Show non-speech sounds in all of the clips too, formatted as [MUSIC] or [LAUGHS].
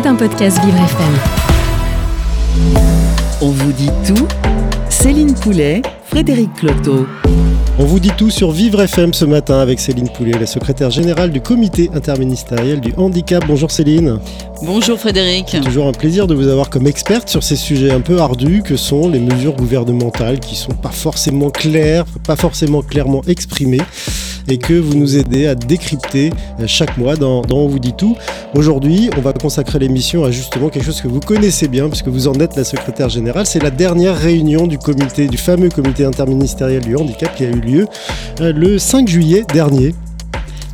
C'est un podcast Vivre FM. On vous dit tout Céline Poulet, Frédéric Cloteau. On vous dit tout sur Vivre FM ce matin avec Céline Poulet, la secrétaire générale du comité interministériel du handicap. Bonjour Céline. Bonjour Frédéric. Toujours un plaisir de vous avoir comme experte sur ces sujets un peu ardus que sont les mesures gouvernementales qui sont pas forcément claires, pas forcément clairement exprimées et que vous nous aidez à décrypter euh, chaque mois dans, On vous dit tout. Aujourd'hui, on va consacrer l'émission à justement quelque chose que vous connaissez bien puisque vous en êtes la secrétaire générale. C'est la dernière réunion du comité, du fameux comité interministériel du handicap qui a eu lieu euh, le 5 juillet dernier.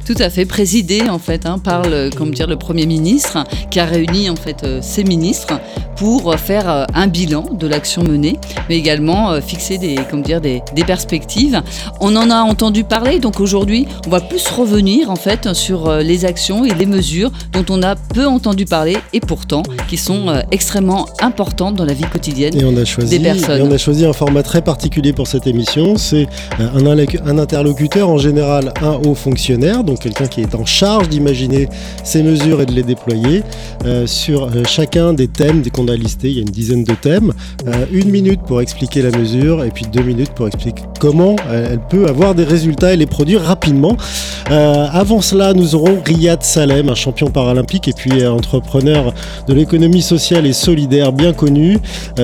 Tout à fait, présidé en fait hein, par le, comme dire, le Premier ministre qui a réuni en fait euh, ses ministres pour faire euh, un bilan de l'action menée, mais également euh, fixer des, comme dire, des, des, perspectives. On en a entendu parler, donc aujourd'hui, on va plus revenir en fait sur les actions et les mesures dont on a peu entendu parler et pourtant qui sont extrêmement importantes dans la vie quotidienne et on a choisi, des personnes. Et on a choisi un format très particulier pour cette émission. C'est un, un interlocuteur, en général un haut fonctionnaire, donc quelqu'un qui est en charge d'imaginer ces mesures et de les déployer euh, sur euh, chacun des thèmes qu'on a listés. Il y a une dizaine de thèmes. Euh, une minute pour expliquer la mesure et puis deux minutes pour expliquer comment elle peut avoir des résultats et les produire rapidement. avant cela, nous aurons Riyad Salem, un champion paralympique et puis entrepreneur de l'économie sociale et solidaire bien connu,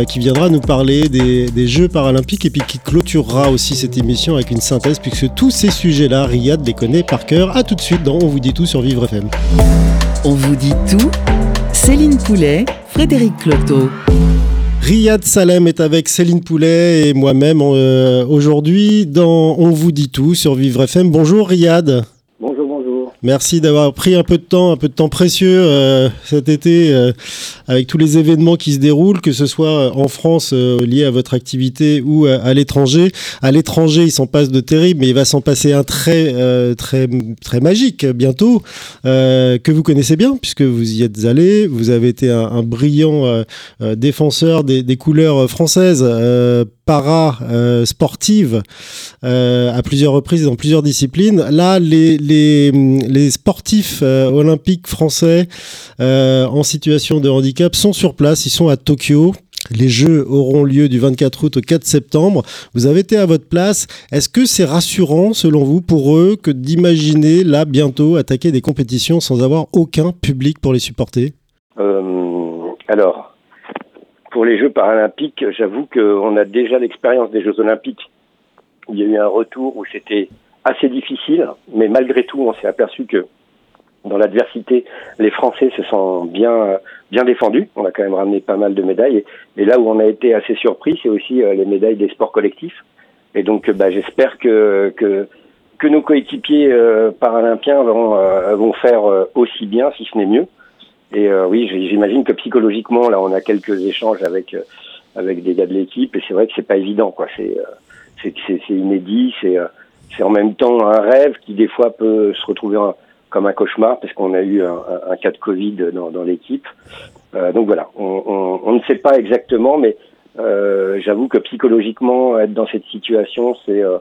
qui viendra nous parler des, des Jeux paralympiques et puis qui clôturera aussi cette émission avec une synthèse puisque tous ces sujets-là, Riyad les connaît par cœur. À tout de suite dans On vous dit tout sur Vivre FM. On vous dit tout Céline Poulet, Frédéric Cloteau. Riyad Salem est avec Céline Poulet et moi-même euh, aujourd'hui dans On vous dit tout sur Vivre FM. Bonjour Riyad. Merci d'avoir pris un peu de temps, un peu de temps précieux euh, cet été euh, avec tous les événements qui se déroulent, que ce soit en France euh, lié à votre activité ou à, l'étranger. À l'étranger, il s'en passe de terrible, mais il va s'en passer un très très très magique bientôt que vous connaissez bien puisque vous y êtes allé. Vous avez été un, un brillant défenseur des, des, couleurs françaises para sportives à plusieurs reprises dans plusieurs disciplines. Là, les, les les sportifs euh, olympiques français euh, en situation de handicap sont sur place, ils sont à Tokyo. Les Jeux auront lieu du 24 août au 4 septembre. Vous avez été à votre place. Est-ce que c'est rassurant, selon vous, pour eux, que d'imaginer là bientôt attaquer des compétitions sans avoir aucun public pour les supporter? Euh, Alors, pour les Jeux paralympiques, j'avoue qu'on a déjà l'expérience des Jeux olympiques. Il y a eu un retour où c'était assez difficile, mais malgré tout, on s'est aperçu que dans l'adversité, les Français se sont bien bien défendus. On a quand même ramené pas mal de médailles. Et, là où on a été assez surpris, c'est aussi euh, les médailles des sports collectifs. Et donc, bah, j'espère que, que que nos coéquipiers euh, paralympiens vont euh, vont faire aussi bien, si ce n'est mieux. Et oui, j'imagine que psychologiquement, là, on a quelques échanges avec avec des gars de l'équipe, et c'est vrai que c'est pas évident, quoi. C'est c'est c'est inédit, c'est c'est en même temps un rêve qui des fois peut se retrouver comme un cauchemar parce qu'on a eu un, un, cas de Covid dans, dans l'équipe. Euh, donc voilà, on, on, on, ne sait pas exactement, mais euh, j'avoue que psychologiquement être dans cette situation, c'est euh,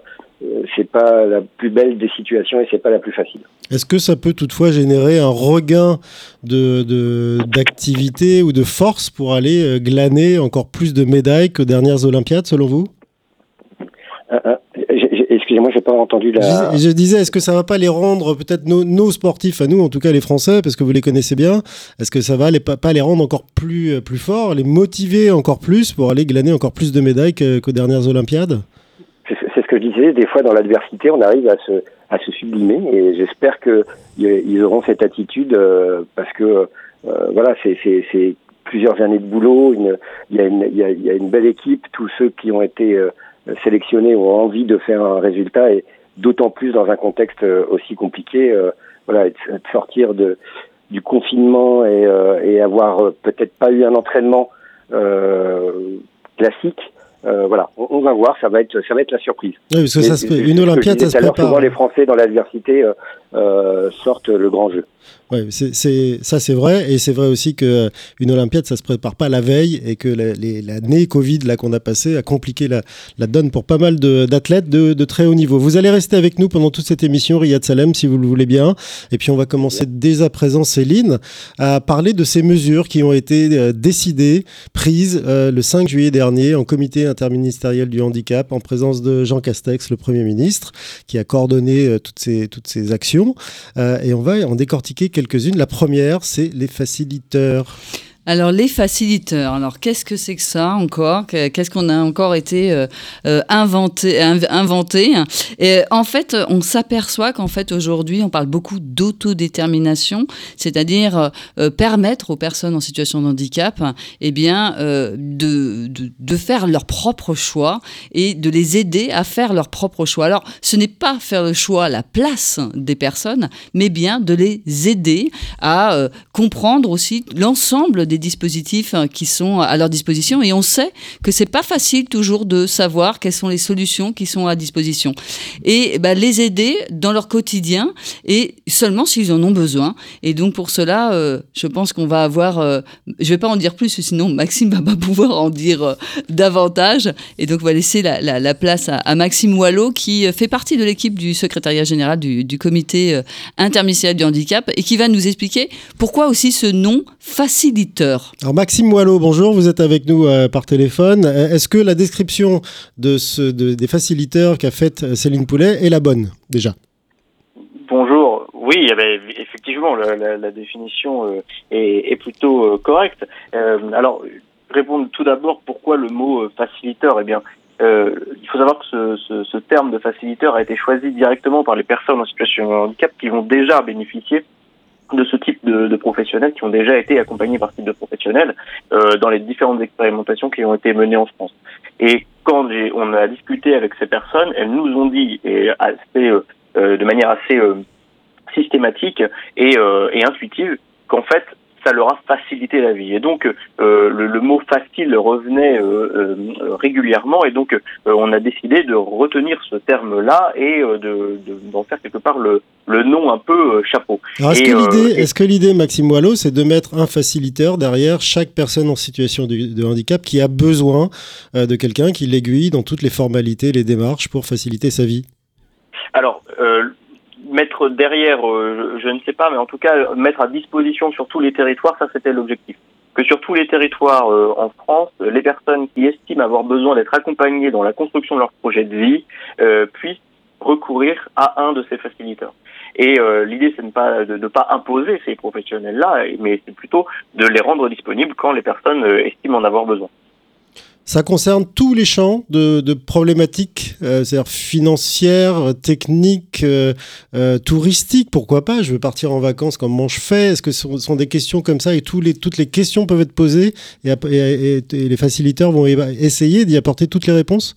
c'est pas la plus belle des situations et c'est pas la plus facile. Est-ce que ça peut toutefois générer un regain de d'activité ou de force pour aller euh, glaner encore plus de médailles que dernières Olympiades selon vous? Euh, euh, Excusez-moi, j'ai pas entendu la. Je, disais, est-ce que ça va pas les rendre peut-être nos, sportifs à nous, en tout cas les Français, parce que vous les connaissez bien. Est-ce que ça va les, pas, les rendre encore plus euh, plus forts, les motiver encore plus pour aller glaner encore plus de médailles qu'aux dernières Olympiades? C'est ce que je disais. Des fois, dans l'adversité, on arrive à se à se sublimer, et j'espère que ils auront cette attitude euh, parce que euh, voilà, c'est plusieurs années de boulot. Il y, y, y a une belle équipe. Tous ceux qui ont été sélectionnés ont envie de faire un résultat et d'autant plus dans un contexte euh, aussi compliqué. Euh, voilà, de sortir de, du confinement et, euh, et avoir peut-être pas eu un entraînement classique. voilà, on, va voir, ça va être ça va être la surprise. Oui, parce que ça se Une Olympiade, ça se prépare. Souvent les Français dans l'adversité sortent le grand jeu. Ouais, c'est ça c'est vrai et c'est vrai aussi que euh, une Olympiade ça se prépare pas la veille et que l'année Covid là qu'on a passé a compliqué la, la, donne pour pas mal d'athlètes de, de, très haut niveau. Vous allez rester avec nous pendant toute cette émission Riyad Salem si vous le voulez bien et puis on va commencer dès à présent Céline à parler de ces mesures qui ont été euh, décidées prises euh, le 5 juillet dernier en comité interministériel du handicap en présence de Jean Castex le Premier ministre qui a coordonné toutes ces toutes ces actions et on va en décortiquer quelques-unes. La première, c'est les faciliteurs. Alors les faciliteurs, alors qu'est-ce que c'est que ça encore? Qu'est-ce qu'on a encore été euh, euh, inventé, inventé? Et en fait, on s'aperçoit qu'en fait aujourd'hui, on parle beaucoup d'autodétermination, c'est-à-dire euh, permettre aux personnes en situation de handicap, eh bien, de, de, de, faire leur propre choix et de les aider à faire leur propre choix. Alors, ce n'est pas faire le choix à la place des personnes, mais bien de les aider à comprendre aussi l'ensemble des dispositifs hein, qui sont à leur disposition et on sait que c'est pas facile toujours de savoir quelles sont les solutions qui sont à disposition. Et bah, les aider dans leur quotidien et seulement s'ils en ont besoin. Et donc pour cela euh, je pense qu'on va avoir euh, je vais pas en dire plus sinon Maxime va pas [LAUGHS] pouvoir en dire euh, davantage. Et donc on va laisser la, place à, Maxime Wallot qui fait partie de l'équipe du secrétariat général du, du comité interministériel du handicap et qui va nous expliquer pourquoi aussi ce nom faciliteur alors Maxime Moileau, bonjour, vous êtes avec nous euh, par téléphone. Euh, est-ce que la description de ce, des faciliteurs qu'a faite euh, Céline Poulet est la bonne déjà? Bonjour, oui, eh ben, effectivement, la, définition est, plutôt correcte. alors, répondre tout d'abord pourquoi le mot faciliteur? Eh bien, il faut savoir que ce, ce, terme de faciliteur a été choisi directement par les personnes en situation de handicap qui vont déjà bénéficier de ce type de, de, professionnels qui ont déjà été accompagnés par ce type de professionnels euh, dans les différentes expérimentations qui ont été menées en France. Et quand on a discuté avec ces personnes, elles nous ont dit, et assez, euh, euh de manière assez euh, systématique et, euh, et intuitive, qu'en fait, ça leur a facilité la vie. Et donc, euh, le, mot facile revenait euh, euh, régulièrement, et donc on a décidé de retenir ce terme-là et de, d'en faire quelque part le, le nom un peu chapeau. est-ce, que l'idée, est-ce que l'idée, Maxime Wallo, c'est de mettre un facilitateur derrière chaque personne en situation de, de handicap qui a besoin de quelqu'un qui l'aiguille dans toutes les formalités, les démarches pour faciliter sa vie? Alors, mettre derrière, euh, je, ne sais pas, mais en tout cas mettre à disposition sur tous les territoires, ça c'était l'objectif. Que sur tous les territoires euh, en France, les personnes qui estiment avoir besoin d'être accompagnées dans la construction de leur projet de vie euh, puissent recourir à un de ces facilitateurs. Et l'idée, c'est de ne pas de, pas imposer ces professionnels-là, mais c'est plutôt de les rendre disponibles quand les personnes estiment en avoir besoin. Ça concerne tous les champs de, problématiques, euh, c'est-à-dire financières, techniques, euh, euh, touristiques, pourquoi pas? Je veux partir en vacances, comment je fais? Est-ce que ce sont, des questions comme ça et toutes les questions peuvent être posées et, et, les facilitateurs vont essayer d'y apporter toutes les réponses?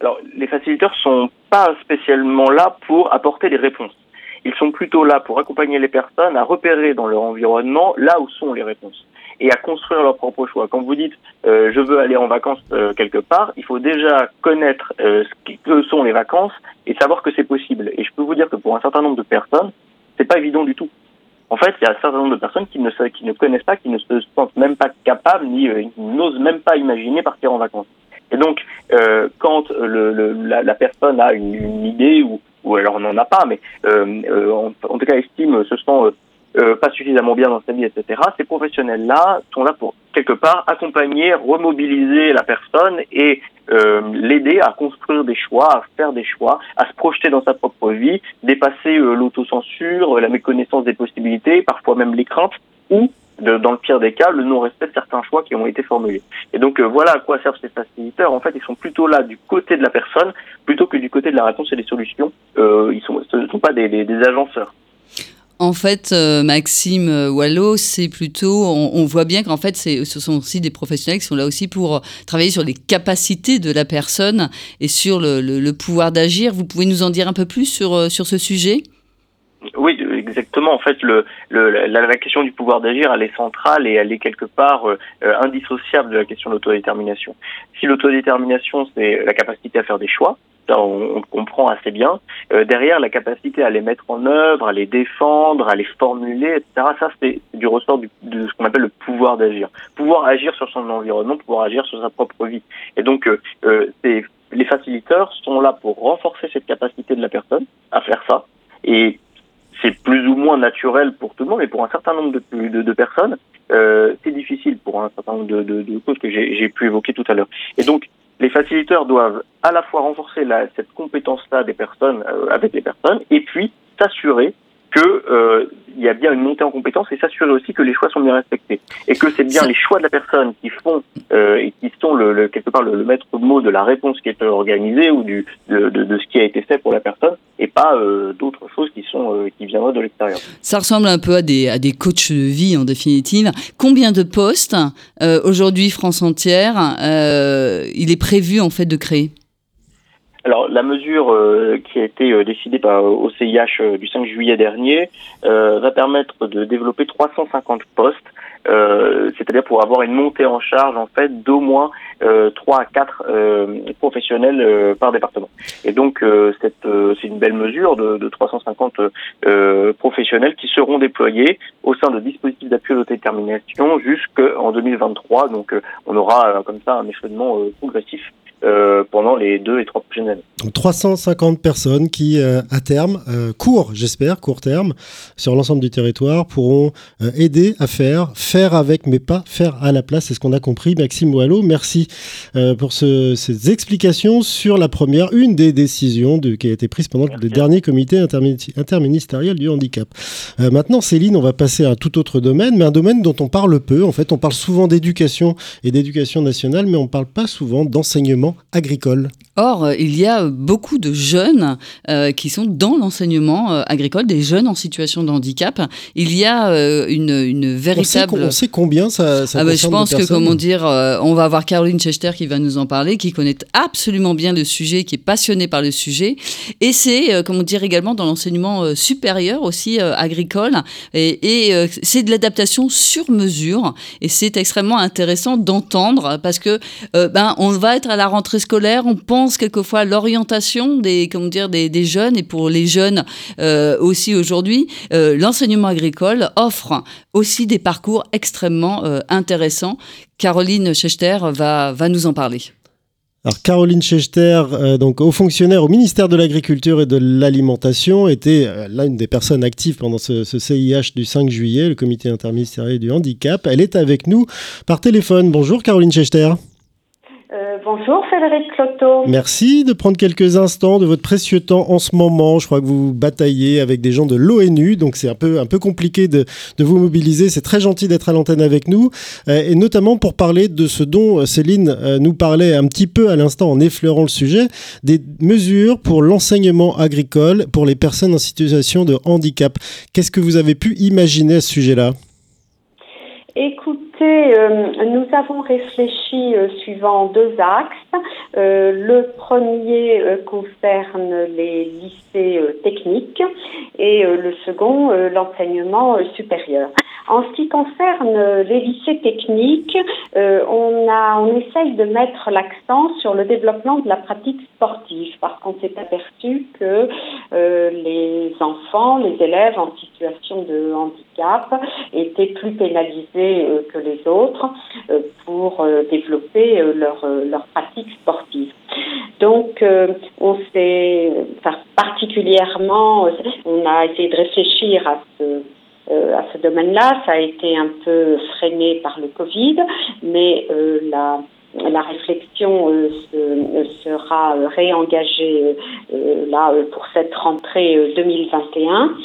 Alors, les facilitateurs sont pas spécialement là pour apporter des réponses. Ils sont plutôt là pour accompagner les personnes à repérer dans leur environnement là où sont les réponses et à construire leur propre choix. Quand vous dites euh, je veux aller en vacances euh, quelque part, il faut déjà connaître euh, ce que sont les vacances et savoir que c'est possible. Et je peux vous dire que pour un certain nombre de personnes, c'est pas évident du tout. En fait, il y a un certain nombre de personnes qui ne, qui ne connaissent pas, qui ne se sentent même pas capables, ni n'osent même pas imaginer partir en vacances. Et donc, quand le, le, la, personne a une, une idée ou, ou alors on n'en a pas, mais en, en, tout cas estime se sent euh, pas suffisamment bien dans sa vie, etc. Ces professionnels-là sont là pour quelque part accompagner, remobiliser la personne et euh, l'aider à construire des choix, à faire des choix, à se projeter dans sa propre vie, dépasser euh, l'autocensure, la méconnaissance des possibilités, parfois même les craintes, ou dans le pire des cas, le non-respect de certains choix qui ont été formulés. Et donc euh, voilà à quoi servent ces facilitateurs. En fait, ils sont plutôt là du côté de la personne plutôt que du côté de la réponse et des solutions. Euh, ils sont, ce ne sont pas des, des, des agenceurs. En fait, euh, Maxime euh, Wallo, c'est plutôt, on, voit bien qu'en fait, ce sont aussi des professionnels qui sont là aussi pour travailler sur les capacités de la personne et sur le, pouvoir d'agir. Vous pouvez nous en dire un peu plus sur, euh, sur ce sujet? Oui, exactement. En fait, la, question du pouvoir d'agir, elle est centrale et elle est quelque part euh, indissociable de la question de l'autodétermination. Si l'autodétermination, c'est la capacité à faire des choix, ça, on, comprend assez bien. Euh, derrière, la capacité à les mettre en œuvre, à les défendre, à les formuler, etc. Ça, c'est du ressort de ce qu'on appelle le pouvoir d'agir. Pouvoir agir sur son environnement, pouvoir agir sur sa propre vie. Et donc, euh, euh les facilitateurs sont là pour renforcer cette capacité de la personne à faire ça. C'est plus ou moins naturel pour tout le monde, mais pour un certain nombre de, personnes, euh, c'est difficile pour un certain nombre de, causes que j'ai pu évoquer tout à l'heure. Et donc, les facilitateurs doivent à la fois renforcer cette compétence-là des personnes euh, avec les personnes et puis s'assurer que euh, il y a bien une montée en compétence et s'assurer aussi que les choix sont bien respectés et que c'est bien les choix de la personne qui font euh, et qui sont le, quelque part le, maître mot de la réponse qui est organisée ou du de, de, de, ce qui a été fait pour la personne et pas euh, d'autres choses qui sont euh, qui viendraient de l'extérieur. Ça ressemble un peu à des à des coachs de vie en définitive. Combien de postes euh, aujourd'hui France entière il est prévu en fait de créer? Alors la mesure euh, qui a été euh, décidée par euh, au CIH du 5 juillet dernier va permettre de développer 350 postes, c'est-à-dire pour avoir une montée en charge en fait d'au moins 3 à 4 professionnels par département. Et donc c'est une belle mesure de, de 350 professionnels qui seront déployés au sein de dispositifs d'appui à l'autodétermination jusqu'en 2023. Donc on aura comme ça un échelonnement progressif euh, pendant les deux et trois prochaines années. Donc 350 personnes qui, euh, à terme, euh, court, j'espère, court terme, sur l'ensemble du territoire, pourront aider à faire avec, mais pas faire à la place. C'est ce qu'on a compris. Maxime Wallo, merci pour ce, ces explications sur la première, une des décisions de, qui a été prise pendant le dernier comité interministériel du handicap. maintenant, Céline, on va passer à un tout autre domaine, mais un domaine dont on parle peu. En fait, on parle souvent d'éducation et d'éducation nationale, mais on ne parle pas souvent d'enseignement agricole. Or, euh, il y a beaucoup de jeunes euh, qui sont dans l'enseignement euh, agricole, des jeunes en situation de handicap. Il y a une, une, véritable... On sait, combien ça, ça ah bah, Je pense que, comment dire, on va avoir Caroline Schechter qui va nous en parler, qui connaît absolument bien le sujet, qui est passionnée par le sujet. Et c'est, comment dire, également dans l'enseignement supérieur aussi agricole. Et, et c'est de l'adaptation sur mesure. Et c'est extrêmement intéressant d'entendre parce que ben, on va être à la rentrée scolaire, on pense quelquefois à l'orientation des, comment dire, des, des, jeunes, et pour les jeunes euh, aussi aujourd'hui, euh, l'enseignement agricole offre aussi des parcours extrêmement euh, intéressants. Caroline Schechter va, va nous en parler. Alors Caroline Schechter, donc haut fonctionnaire au ministère de l'Agriculture et de l'Alimentation, était l'une des personnes actives pendant ce, ce, CIH du 5 juillet, le comité interministériel du handicap. Elle est avec nous par téléphone. Bonjour Caroline Schechter. Bonjour Frédéric Cloto. Merci de prendre quelques instants de votre précieux temps en ce moment. Je crois que vous bataillez avec des gens de l'ONU, donc c'est un peu, un peu compliqué de, de vous mobiliser. C'est très gentil d'être à l'antenne avec nous, euh, et notamment pour parler de ce dont euh, Céline euh, nous parlait un petit peu à l'instant en effleurant le sujet, des mesures pour l'enseignement agricole pour les personnes en situation de handicap. Qu'est-ce que vous avez pu imaginer à ce sujet-là? Écoute, euh, nous avons réfléchi euh, suivant deux axes. Euh, le premier concerne les lycées techniques et le second l'enseignement supérieur. En ce qui concerne les lycées techniques, on a essaye de mettre l'accent sur le développement de la pratique sportive parce qu'on s'est aperçu que les enfants, les élèves en situation de handicap étaient plus pénalisés que les autres euh, pour euh, développer euh, leur, leur pratique sportive. Donc, on s'est, particulièrement, on a essayé de réfléchir à ce, à ce domaine-là. Ça a été un peu freiné par le Covid, mais la, la réflexion sera réengagée là pour cette rentrée 2021.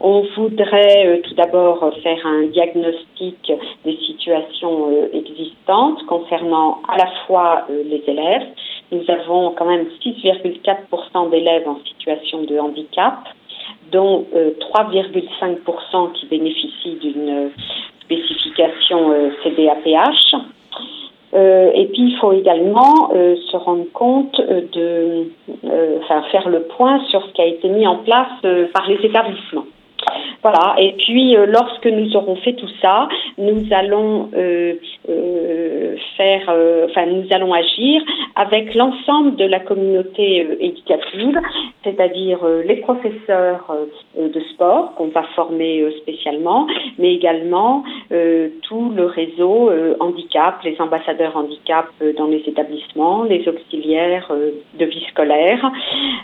On voudrait euh, tout d'abord faire un diagnostic des situations euh, existantes concernant à la fois euh, les élèves. Nous avons quand même 6,4% d'élèves en situation de handicap, dont 3,5% qui bénéficient d'une spécification CDAPH. Euh, et puis il faut également euh, se rendre compte de, enfin faire le point sur ce qui a été mis en place par les établissements. Voilà. Et puis, euh, lorsque nous aurons fait tout ça, nous allons euh, euh, faire, enfin, nous allons agir avec l'ensemble de la communauté éducative, c'est-à-dire les professeurs de sport qu'on va former spécialement, mais également tout le réseau handicap, les ambassadeurs handicap dans les établissements, les auxiliaires de vie scolaire.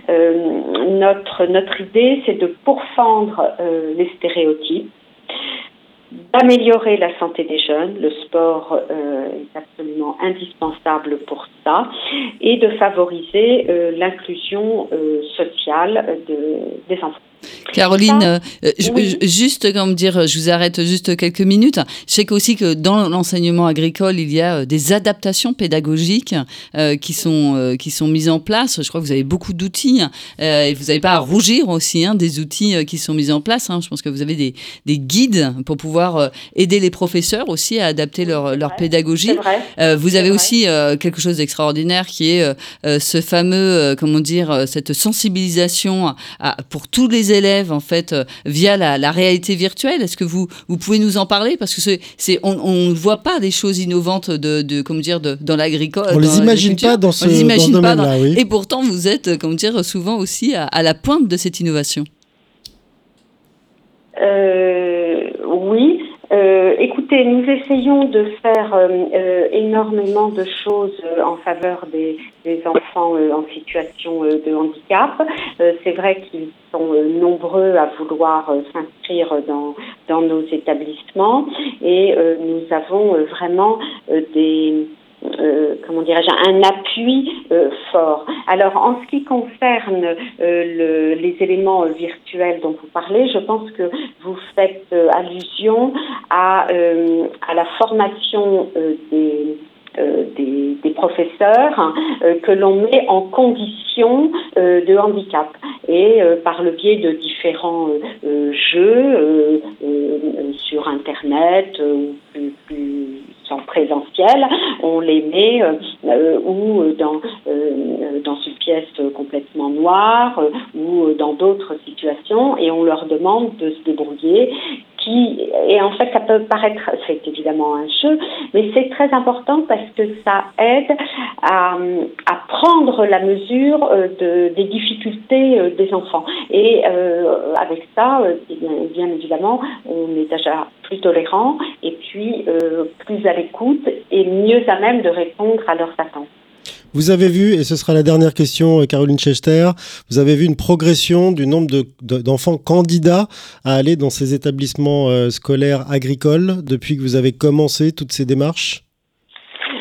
notre notre idée, c'est de pourfendre les stéréotypes, d'améliorer la santé des jeunes, le sport euh, est absolument indispensable pour ça, et de favoriser euh, l'inclusion euh, sociale des enfants. Caroline, euh, juste comme dire, je vous arrête juste quelques minutes. Je sais aussi que dans l'enseignement agricole, il y a euh, des adaptations pédagogiques euh, qui sont qui sont mises en place. Je crois que vous avez beaucoup d'outils et vous n'avez pas à rougir aussi hein, des outils qui sont mis en place. Hein. Je pense que vous avez des, des guides pour pouvoir aider les professeurs aussi à adapter leur, leur pédagogie. vous avez aussi quelque chose d'extraordinaire qui est ce fameux, comment dire, cette sensibilisation à, pour tous les élèves en fait euh, via la, réalité virtuelle. Est-ce que vous, vous pouvez nous en parler? Parce que c'est, on ne voit pas des choses innovantes de, de comment dire de, dans l'agricole. On les imagine pas dans ce, domaine-là. Oui. Et pourtant vous êtes comment dire souvent aussi à, la pointe de cette innovation. Euh, oui, euh, écoutez, nous essayons de faire euh, euh, énormément de choses en faveur des, enfants en situation de handicap. C'est vrai qu'ils sont nombreux à vouloir s'inscrire dans, dans nos établissements et nous avons vraiment des euh, comment dirais-je, un appui euh, fort. Alors, en ce qui concerne euh, le, les éléments virtuels dont vous parlez, je pense que vous faites allusion à, à la formation des des, des, professeurs hein, que l'on met en condition de handicap. Et par le biais de différents jeux sur internet ou plus, plus en présentiel, on les met euh, euh, ou dans, euh, dans une pièce complètement noire ou dans d'autres situations et on leur demande de se débrouiller et en fait, ça peut paraître, c'est évidemment un jeu, mais c'est très important parce que ça aide à, prendre la mesure de, des difficultés des enfants. Et avec ça, bien, évidemment, on est déjà plus tolérant et puis plus à l'écoute et mieux à même de répondre à leurs attentes. Vous avez vu, et ce sera la dernière question, euh, Caroline Chester, vous avez vu une progression du nombre d'enfants candidats à aller dans ces établissements euh, scolaires agricoles depuis que vous avez commencé toutes ces démarches?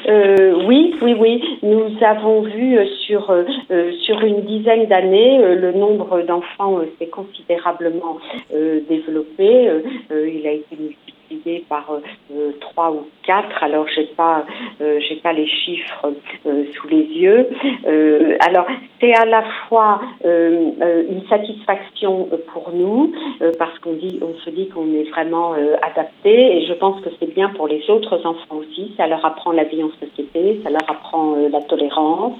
Euh, oui, oui, oui. Nous avons vu sur sur une dizaine d'années le nombre d'enfants s'est considérablement développé. il a été multiplié par euh, trois ou quatre. Alors j'ai pas euh, j'ai pas les chiffres euh, sous les yeux. alors c'est à la fois une satisfaction pour nous parce qu'on se dit qu'on est vraiment adapté et je pense que c'est bien pour les autres enfants aussi. Ça leur apprend la vie en société, ça leur apprend la tolérance,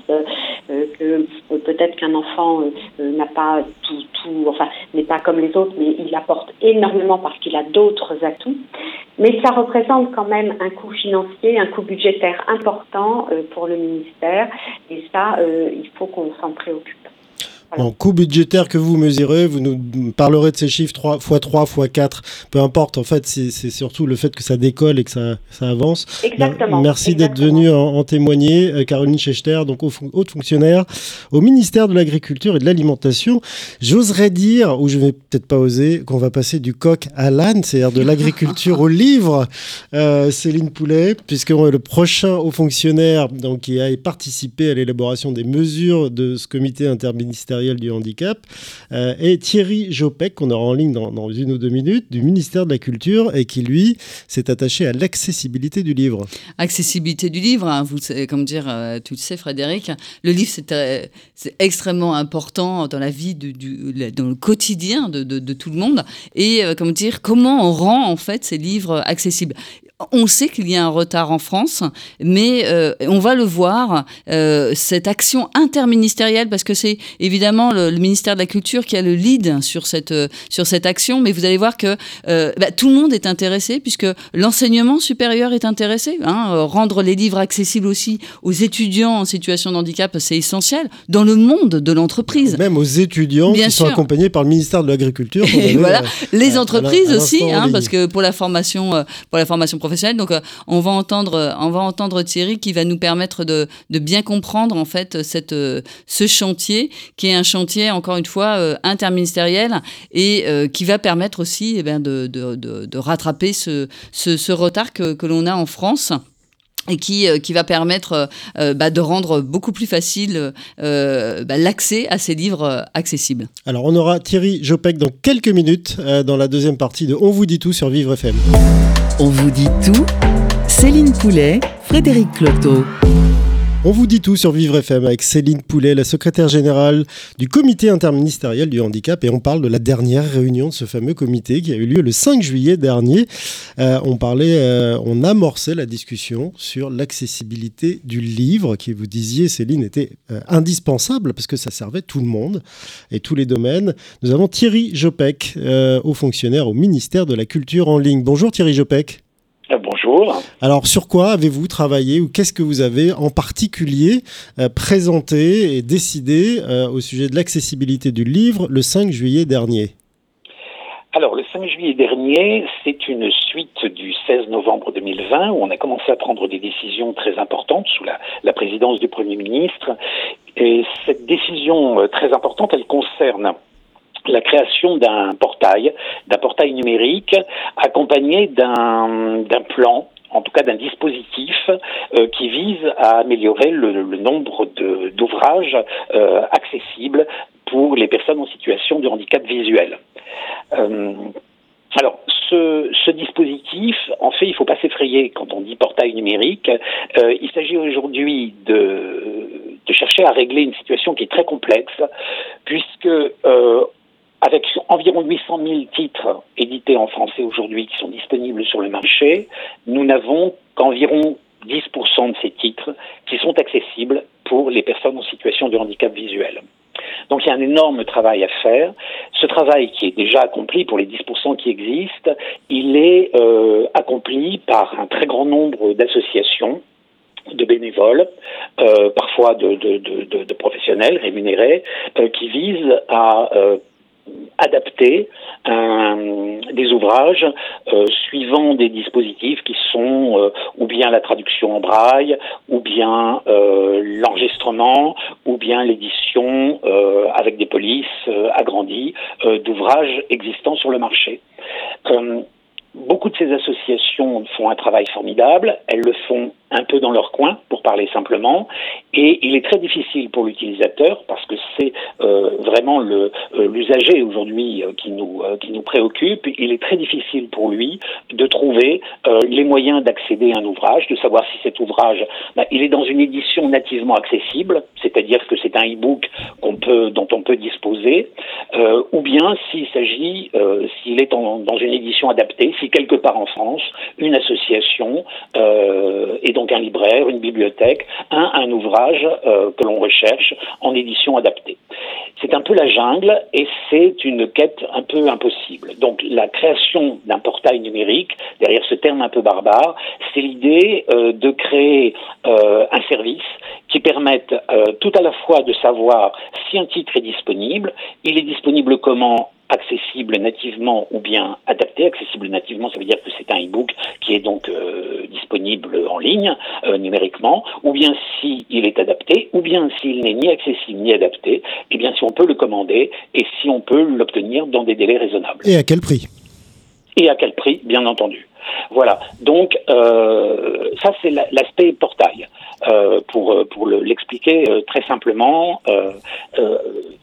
que peut-être qu'un enfant n'a pas tout, tout, enfin n'est pas comme les autres, mais il apporte énormément parce qu'il a d'autres atouts. Mais ça représente quand même un coût financier, un coût budgétaire important euh, pour le ministère. Et ça, euh, il faut qu'on s'en préoccupe. En coût budgétaire que vous mesurez, vous nous parlerez de ces chiffres 3 x 3 x 4, peu importe, en fait, c'est surtout le fait que ça décolle et que ça, ça avance. Exactement. Merci d'être venu en, témoigner, euh, Caroline Schechter, donc haute fonctionnaire au ministère de l'Agriculture et de l'Alimentation. J'oserais dire, ou je vais peut-être pas oser, qu'on va passer du coq à l'âne, c'est-à-dire de l'agriculture au livre, euh, Céline Poulet, puisque le prochain haut fonctionnaire donc, qui a participé à l'élaboration des mesures de ce comité interministériel du handicap, euh, et Thierry Jopek, qu'on aura en ligne dans, une ou deux minutes, du ministère de la Culture, et qui, lui, s'est attaché à l'accessibilité du livre. Accessibilité du livre, hein, vous comme dire, euh, tu le sais, Frédéric, le livre, c'est euh, extrêmement important dans la vie, du, dans le quotidien de, de, tout le monde, et, comme dire, comment on rend, en fait, ces livres accessibles on sait qu'il y a un retard en France, mais on va le voir, cette action interministérielle, parce que c'est évidemment le, ministère de la Culture qui a le lead sur cette, sur cette action, mais vous allez voir que bah, tout le monde est intéressé, puisque l'enseignement supérieur est intéressé. Hein, rendre les livres accessibles aussi aux étudiants en situation de handicap, c'est essentiel dans le monde de l'entreprise. Même aux étudiants qui sont accompagnés par le ministère de l'Agriculture. Et voilà, euh, les entreprises aussi, hein, parce que pour la formation, euh, pour la formation professionnelle. Donc, euh, on va entendre, on va entendre Thierry qui va nous permettre de, bien comprendre en fait cette, ce chantier, qui est un chantier encore une fois interministériel et qui va permettre aussi eh de, rattraper ce, retard que, l'on a en France et qui, euh, va permettre euh, euh, bah, de rendre beaucoup plus facile bah, l'accès à ces livres accessibles. Alors on aura Thierry Jopek dans quelques minutes dans la deuxième partie de On vous dit tout sur Vivre FM. On vous dit tout, Céline Poulet, Frédéric Cloteau. On vous dit tout sur Vivre FM avec Céline Poulet, la secrétaire générale du comité interministériel du handicap. Et on parle de la dernière réunion de ce fameux comité qui a eu lieu le 5 juillet dernier. Euh, on parlait, euh, on amorçait la discussion sur l'accessibilité du livre qui, vous disiez, Céline, était euh, indispensable parce que ça servait tout le monde et tous les domaines. Nous avons Thierry Jopek, haut fonctionnaire au ministère de la Culture en ligne. Bonjour Thierry Jopek. Euh, bonjour. Alors sur quoi avez-vous travaillé ou qu'est-ce que vous avez en particulier euh, présenté et décidé euh, au sujet de l'accessibilité du livre le 5 juillet dernier? Alors, le 5 juillet dernier, c'est une suite du 16 novembre 2020 où on a commencé à prendre des décisions très importantes sous la, la présidence du Premier ministre. Et cette décision très importante, elle concerne la création d'un portail, d'un portail numérique accompagné d'un plan en tout cas d'un dispositif euh, qui vise à améliorer le, nombre d'ouvrages euh, accessibles pour les personnes en situation de handicap visuel. Euh, alors, ce, dispositif, en fait, il ne faut pas s'effrayer quand on dit portail numérique. il s'agit aujourd'hui de, chercher à régler une situation qui est très complexe, puisque avec environ 800 000 titres édités en français aujourd'hui qui sont disponibles sur le marché, nous n'avons qu'environ 10% de ces titres qui sont accessibles pour les personnes en situation de handicap visuel. Donc il y a un énorme travail à faire. Ce travail qui est déjà accompli pour les 10% qui existent, il est euh, accompli par un très grand nombre d'associations de bénévoles, euh, parfois de, professionnels rémunérés, euh, qui visent à adapter euh, des ouvrages euh, suivant des dispositifs qui sont euh, ou bien la traduction en braille, ou bien l'enregistrement, ou bien l'édition avec des polices agrandies d'ouvrages existants sur le marché. Beaucoup de ces associations font un travail formidable, elles le font un peu dans leur coin, pour parler simplement, et il est très difficile pour l'utilisateur, parce que c'est euh, vraiment euh, l'usager aujourd'hui euh, qui, nous, qui nous préoccupe, il est très difficile pour lui de trouver les moyens d'accéder à un ouvrage, de savoir si cet ouvrage, bah, il est dans une édition nativement accessible, c'est-à-dire que c'est un e-book dont on peut disposer, ou bien s'il s'agit, s'il est dans une édition adaptée, si quelque part en France, une association euh, et donc un libraire, une bibliothèque, un ouvrage euh, que l'on recherche en édition adaptée. C'est un peu la jungle et c'est une quête un peu impossible. Donc la création d'un portail numérique, derrière ce terme un peu barbare, c'est l'idée euh, de créer un service qui permette tout à la fois de savoir si un titre est disponible, il est disponible comment accessible nativement ou bien adapté. Accessible nativement, ça veut dire que c'est un e-book qui est donc euh, disponible en ligne euh, numériquement, ou bien s'il est adapté, ou bien s'il n'est ni accessible ni adapté, et eh bien si on peut le commander et si on peut l'obtenir dans des délais raisonnables. Et à quel prix? Et à quel prix, bien entendu. Voilà. Donc euh, ça c'est l'aspect portail. Euh, pour pour l'expliquer euh, très simplement,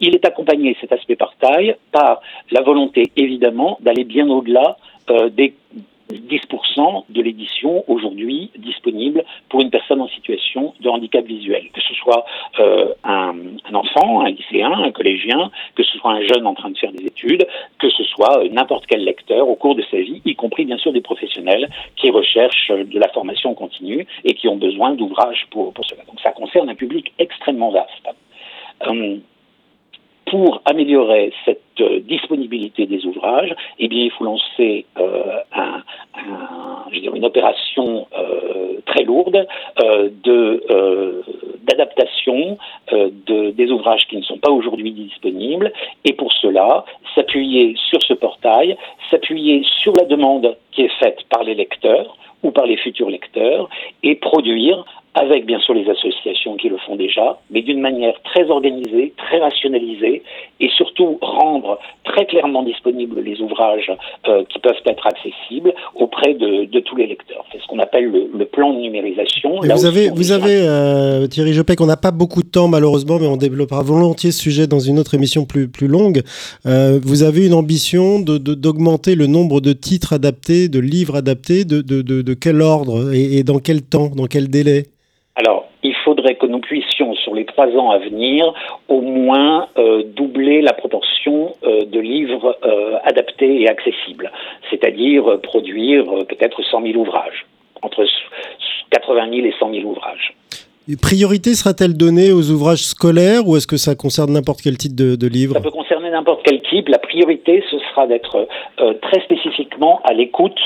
il est accompagné cet aspect portail par la volonté évidemment d'aller bien au-delà des 10% de l'édition aujourd'hui disponible pour une personne en situation de handicap visuel, que ce soit euh, un, un, enfant, un lycéen, un collégien, que ce soit un jeune en train de faire des études, que ce soit n'importe quel lecteur au cours de sa vie, y compris bien sûr des professionnels qui recherchent de la formation continue et qui ont besoin d'ouvrages pour, pour cela. Donc ça concerne un public extrêmement vaste. Euh, pour améliorer cette euh, disponibilité des ouvrages, eh il faut lancer euh, une opération euh, très lourde euh, d'adaptation de, des ouvrages qui ne sont pas aujourd'hui disponibles, et pour cela, s'appuyer sur ce portail, s'appuyer sur la demande qui est faite par les lecteurs ou par les futurs lecteurs, et produire avec bien sûr les associations qui le font déjà, mais d'une manière très organisée, très rationalisée, et surtout rendre très clairement disponibles les ouvrages euh, qui peuvent être accessibles auprès de, de tous les lecteurs. C'est ce qu'on appelle le, le, plan de numérisation. vous avez, vous avez euh, Thierry Jopek, on n'a pas beaucoup de temps malheureusement, mais on développera volontiers ce sujet dans une autre émission plus, plus longue. Euh, vous avez une ambition d'augmenter de, le nombre de titres adaptés, de livres adaptés, de, de, de quel ordre et, et dans quel temps, dans quel délai? Alors, il faudrait que nous puissions, sur les trois ans à venir, au moins euh, doubler la proportion euh, de livres euh, adaptés et accessibles, c'est-à-dire produire peut-être 100 000 ouvrages, entre 80 000 et 100 000 ouvrages. Et priorité sera-t-elle donnée aux ouvrages scolaires ou est-ce que ça concerne n'importe quel type de, de livre? Ça peut concerner n'importe quel type. La priorité, ce sera d'être très spécifiquement à l'écoute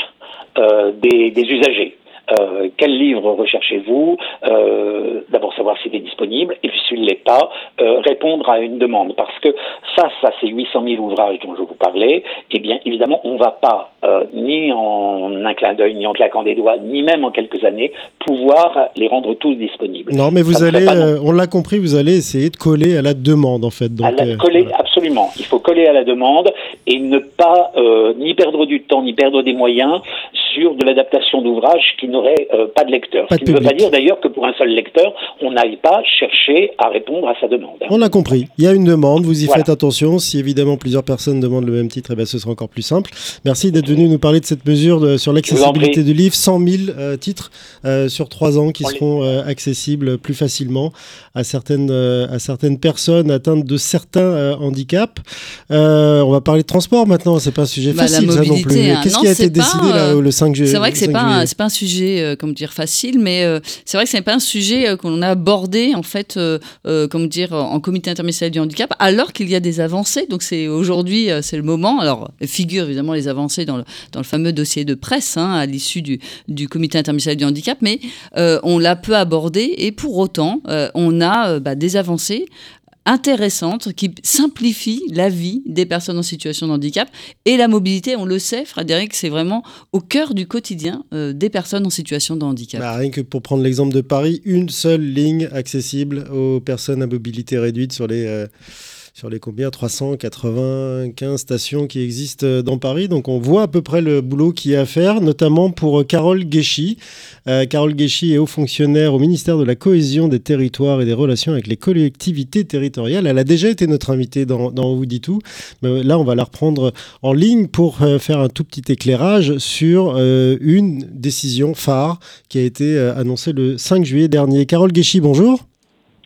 des, des usagers. Euh, quel livre recherchez-vous? Euh, D'abord savoir s'il est disponible, et puis s'il ne l'est pas, euh, répondre à une demande. Parce que face à ces 800 000 ouvrages dont je vous parlais, eh bien évidemment, on ne va pas, euh, ni en un clin d'œil, ni en claquant des doigts, ni même en quelques années, pouvoir les rendre tous disponibles. Non, mais vous allez, euh, on l'a compris, vous allez essayer de coller à la demande, en fait. Donc, à la, coller, voilà. absolument. Il faut coller à la demande et ne pas ni perdre du temps, ni perdre des moyens sur de l'adaptation d'ouvrages qui n'auraient euh, pas de lecteur. Pas Ce qui ne veut pas dire d'ailleurs que pour un seul lecteur, on n'aille pas chercher à répondre à sa demande. On a compris. Il y a une demande, vous y voilà. faites attention. Si évidemment plusieurs personnes demandent le même titre, eh bien, ce sera encore plus simple. Merci d'être venu nous parler de cette mesure de, sur l'accessibilité du livre. 100 000 euh, titres euh, sur trois ans qui on seront euh, accessibles plus facilement à certaines, euh, à certaines personnes atteintes de certains euh, handicaps. on va parler de transport maintenant. C'est pas un sujet bah, facile, ça non plus. Hein. Qu'est-ce qui a été décidé là, le 5 juillet C'est vrai que c'est pas, pas un sujet, euh, comment dire, facile, mais euh, c'est vrai que c'est pas un sujet euh, qu'on a abordé en fait, euh, comment dire, en comité interministériel du handicap, alors qu'il y a des avancées. Donc c'est aujourd'hui, c'est le moment. Alors figure évidemment les avancées dans le, dans le fameux dossier de presse hein, à l'issue du, comité interministériel du handicap, mais on l'a peu abordé et pour autant on a bah, des avancées intéressante qui simplifie la vie des personnes en situation de handicap et la mobilité, on le sait Frédéric, c'est vraiment au cœur du quotidien euh, des personnes en situation de handicap. Bah, rien que pour prendre l'exemple de Paris, une seule ligne accessible aux personnes à mobilité réduite sur les... Euh sur les combien 395 stations qui existent dans Paris. Donc on voit à peu près le boulot qu'il y a à faire, notamment pour Carole Guéchy. Euh, Carole Guéchy est haut fonctionnaire au ministère de la Cohésion des Territoires et des Relations avec les collectivités territoriales. Elle a déjà été notre invitée dans, dans vous dit tout. Mais là, on va la reprendre en ligne pour euh, faire un tout petit éclairage sur euh, une décision phare qui a été euh, annoncée le 5 juillet dernier. Carole Guéchy, bonjour.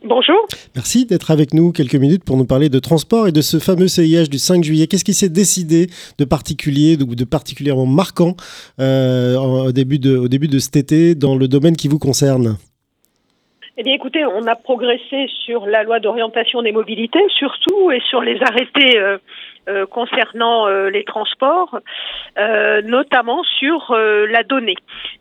Bonjour. Merci d'être avec nous quelques minutes pour nous parler de transport et de ce fameux CIH du 5 juillet. Qu'est-ce qui s'est décidé de particulier, de, de particulièrement marquant euh, au, début de, au début de cet été dans le domaine qui vous concerne? Eh bien, écoutez, on a progressé sur la loi d'orientation des mobilités, surtout, et sur les arrêtés euh, euh, concernant euh, les transports, euh, notamment sur euh, la donnée.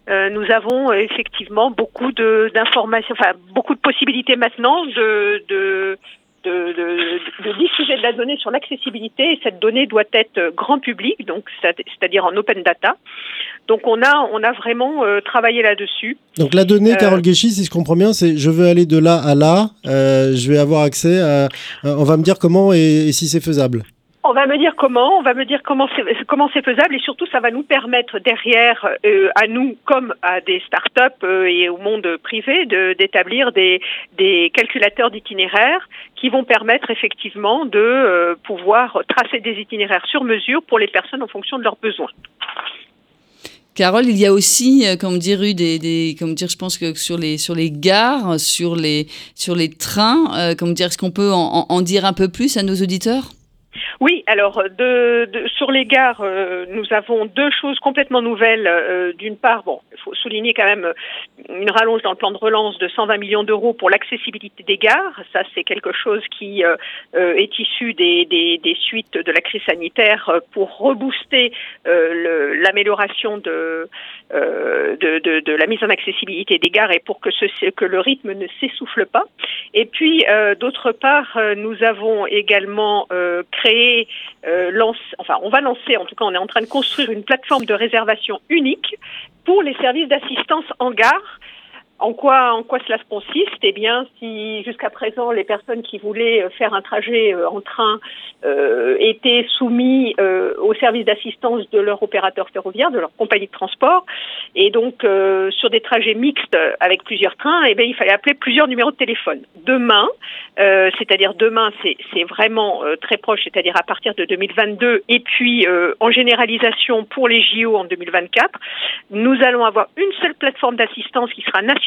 nous avons effectivement beaucoup d'informations, enfin beaucoup de possibilités maintenant de, de de, de, de, diffuser de la donnée sur l'accessibilité et cette donnée doit être grand public, donc c'est-à-dire en open data. Donc on a on a vraiment euh, travaillé là-dessus. Donc la donnée, euh, Carole Guéchy, si je comprends bien, c'est je veux aller de là à là, euh, je vais avoir accès à, on va me dire comment et, et si c'est faisable. On va me dire comment, on va me dire comment c'est comment c'est faisable et surtout ça va nous permettre derrière euh, à nous comme à des startups euh, et au monde privé de d'établir des des calculateurs d'itinéraires qui vont permettre effectivement de euh, pouvoir tracer des itinéraires sur mesure pour les personnes en fonction de leurs besoins. Carole, il y a aussi, comme dire, eu des, des, comme dire, je pense que sur les sur les gares, sur les trains, comme dire, est-ce qu'on peut en dire un peu plus à nos auditeurs? Oui, alors de, sur les gares, euh, nous avons deux choses complètement nouvelles. Euh, d'une part, bon, il faut souligner quand même une rallonge dans le plan de relance de 120 millions d'euros pour l'accessibilité des gares. Ça, c'est quelque chose qui euh, est issu des, des, suites de la crise sanitaire pour rebooster l'amélioration de, de, de, de, la mise en accessibilité des gares et pour que, ce, que le rythme ne s'essouffle pas. Et puis, d'autre part, nous avons également créé euh, enfin, on va lancer, en tout cas, on est en train de construire une plateforme de réservation unique pour les services d'assistance en gare en quoi, cela se consiste? Eh bien, si jusqu'à présent les personnes qui voulaient euh, faire un trajet euh, en train euh, étaient soumis euh, au service d'assistance de leur opérateur ferroviaire, de leur compagnie de transport, et donc sur des trajets mixtes avec plusieurs trains, eh bien, il fallait appeler plusieurs numéros de téléphone. Demain, c'est-à-dire demain, c'est vraiment très proche, c'est-à-dire à partir de 2022, et puis en généralisation pour les JO en 2024, nous allons avoir une seule plateforme d'assistance qui sera nationale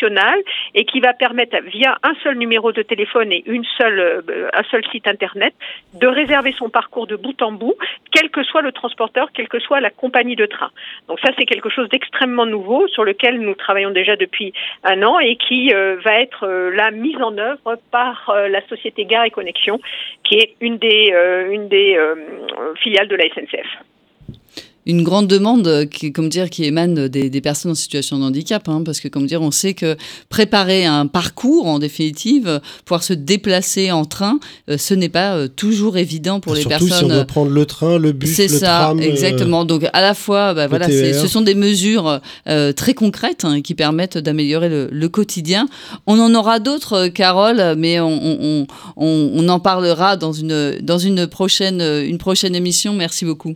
et qui va permettre via un seul numéro de téléphone et une seule, euh, un seul site internet de réserver son parcours de bout en bout, quel que soit le transporteur, quelle que soit la compagnie de train. Donc ça c'est quelque chose d'extrêmement nouveau sur lequel nous travaillons déjà depuis un an et qui euh, va être euh, la mise en œuvre par la société Gare et Connexion, qui est une des, une des filiales de la SNCF une grande demande qui, comme dire, qui émane des, personnes en situation de handicap, hein, parce que comme dire, on sait que préparer un parcours, en définitive, pouvoir se déplacer en train, euh, ce n'est pas euh, toujours évident pour les personnes. Surtout si on doit prendre le train, le bus, le ça, tram. C'est ça, exactement. Donc à la fois, bah, voilà, ce sont des mesures euh, très concrètes hein, qui permettent d'améliorer le, quotidien. On en aura d'autres, Carole, mais on, on, on, on, en parlera dans une dans une prochaine une prochaine émission. Merci beaucoup.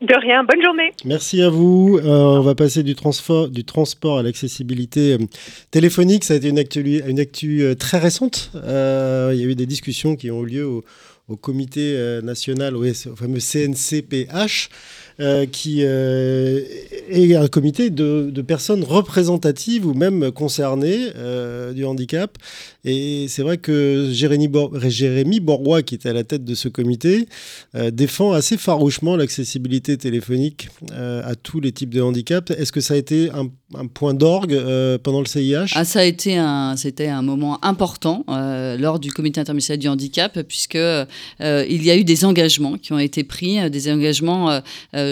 De rien, bonne journée. Merci à vous. Euh, on va passer du, transport, à l'accessibilité euh, téléphonique. Ça a été une actu, euh, très récente. il y a eu des discussions qui ont eu lieu au comité national, au, fameux CNCPH. Qui est un comité de, personnes représentatives ou même concernées du handicap et c'est vrai que Jérémy, Borrois, qui était à la tête de ce comité, euh, défend assez farouchement l'accessibilité téléphonique euh, à tous les types de handicap. Est-ce que ça a été un, point d'orgue euh, pendant le CIH ah, Ça a été un, c'était un moment important lors du comité interministériel du handicap, puisque il y a eu des engagements qui ont été pris, des engagements,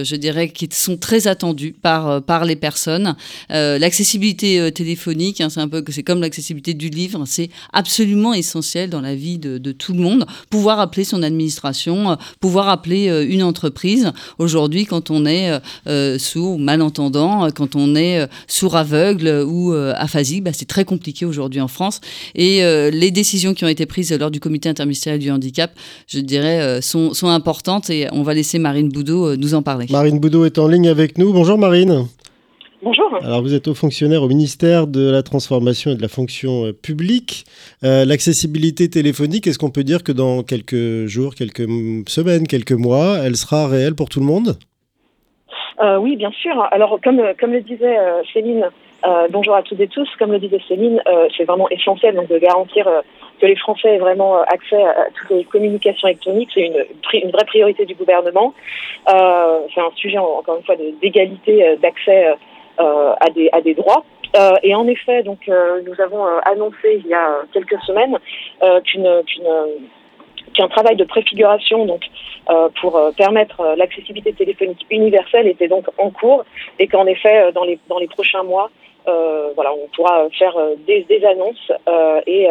je dirais, qui sont très attendus par, par les personnes. l'accessibilité téléphonique, hein, c'est un peu c'est comme l'accessibilité du livre, c'est absolument essentiel dans la vie de, tout le monde. Pouvoir appeler son administration, euh, pouvoir appeler euh, une entreprise. Aujourd'hui, quand on est euh, sourd, malentendant, quand on est sourd aveugle ou aphasique, bah, c'est très compliqué aujourd'hui en France. Et les décisions qui ont été prises lors du comité interministériel du handicap, je dirais, sont, sont importantes et on va laisser Marine Boudot nous en parler. Marine Boudot est en ligne avec nous. Bonjour Marine. Bonjour. Alors vous êtes haut fonctionnaire au ministère de la Transformation et de la Fonction euh, publique. Euh, l'accessibilité téléphonique, est-ce qu'on peut dire que dans quelques jours, quelques semaines, quelques mois, elle sera réelle pour tout le monde? Euh, Oui, bien sûr. Alors comme, comme le disait Céline, bonjour à toutes et tous, comme le disait Céline, c'est vraiment essentiel donc, de garantir que les Français aient vraiment accès à toutes les communications électroniques. C'est une, vraie priorité du gouvernement. c'est un sujet, encore une fois, d'égalité d'accès euh, à, des, à des droits. Euh, et en effet, donc, euh, nous avons annoncé il y a quelques semaines qu'un travail de préfiguration donc pour permettre l'accessibilité téléphonique universelle était donc en cours et qu'en effet dans les dans les prochains mois voilà on pourra faire des, des annonces et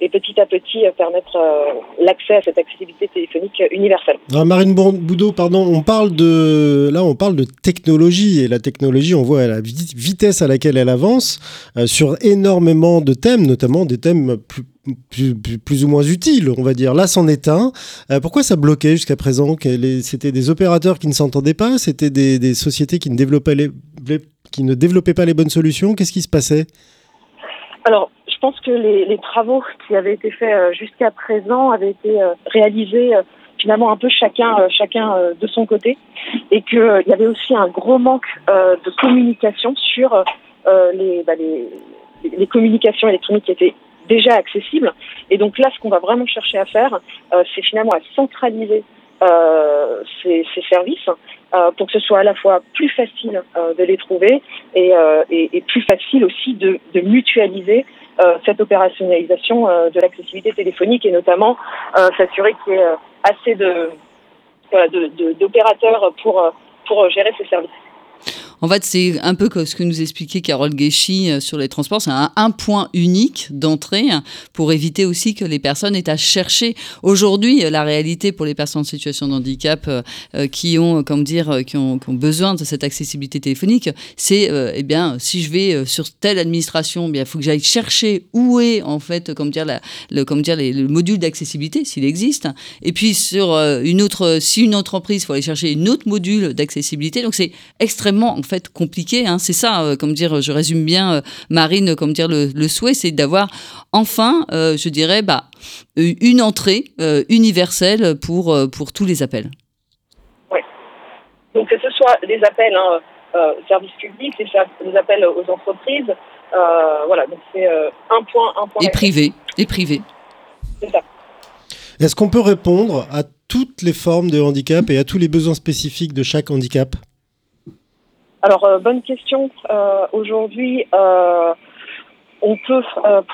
et petit à petit euh, permettre euh, l'accès à cette accessibilité téléphonique universelle. Marine Boudot, pardon, on parle de là on parle de technologie et la technologie, on voit la vitesse à laquelle elle avance euh, sur énormément de thèmes, notamment des thèmes plus plus, ou moins utiles, on va dire. Là, c'en est un. pourquoi ça bloquait jusqu'à présent? C'était des opérateurs qui ne s'entendaient pas? C'était des, des, sociétés qui ne, développaient les, qui ne développaient pas les bonnes solutions? Qu'est-ce qui se passait? Alors, pense que les, travaux qui avaient été faits euh, jusqu'à présent avaient été euh, réalisés euh, finalement un peu chacun, chacun de son côté, et qu'il y avait aussi un gros manque de communication sur les, bah, les, les communications électroniques qui étaient déjà accessibles. Et donc là, ce qu'on va vraiment chercher à faire, c'est finalement à centraliser ces, services euh, pour que ce soit à la fois plus facile euh, de les trouver et, et, et, plus facile aussi de, de mutualiser cette opérationnalisation de l'accessibilité téléphonique et notamment s'assurer qu'il y ait assez de d'opérateurs pour, pour gérer ces services. En fait, c'est un peu ce que nous expliquait Carole Guéchy euh, sur les transports. C'est un, point unique d'entrée pour éviter aussi que les personnes aient à chercher. Aujourd'hui, la réalité pour les personnes en situation de handicap euh, euh, qui ont, comme dire, qui ont, besoin de cette accessibilité téléphonique, c'est, eh bien, si je vais sur telle administration, eh il faut que j'aille chercher où est en fait, comme dire, le, comme dire, le module d'accessibilité s'il existe. Et puis sur une autre, si une entreprise, il faut aller chercher une autre module d'accessibilité. Donc c'est extrêmement fait compliqué. Hein. C'est ça, euh, comme dire, je résume bien, euh, Marine, comme dire le, souhait, c'est d'avoir enfin, euh, je dirais, bah, une entrée universelle pour, pour tous les appels. Oui. Donc que ce soit des appels hein, services publics, les, appels aux entreprises, voilà, donc c'est un point, un point. Et privé, et privé. C'est ça. Est-ce qu'on peut répondre à toutes les formes de handicap et à tous les besoins spécifiques de chaque handicap? Alors, euh, bonne question. Euh, aujourd'hui, euh, on peut,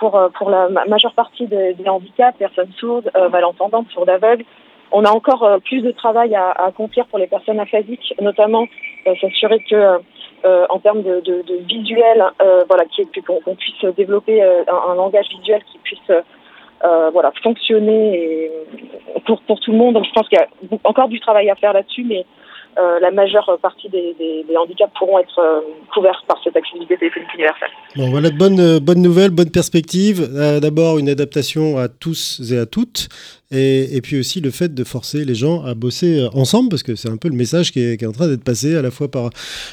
pour, pour la majeure partie des, handicaps, personnes sourdes, malentendantes, sourdes aveugles, on a encore plus de travail à, accomplir pour les personnes aphasiques, notamment s'assurer que, en termes de, visuel, voilà, qu'on puisse développer un, langage visuel qui puisse voilà, fonctionner pour, pour tout le monde. Je pense qu'il y a encore du travail à faire là-dessus, mais euh, la majeure partie des, handicaps pourront être euh, couverts par cette accessibilité téléphonique universelle. Bon, voilà de bonnes, euh, bonnes nouvelles, bonnes perspectives. D'abord, une adaptation à tous et à toutes. Et, puis aussi le fait de forcer les gens à bosser ensemble, parce que c'est un peu le message qui est, en train d'être passé à la fois par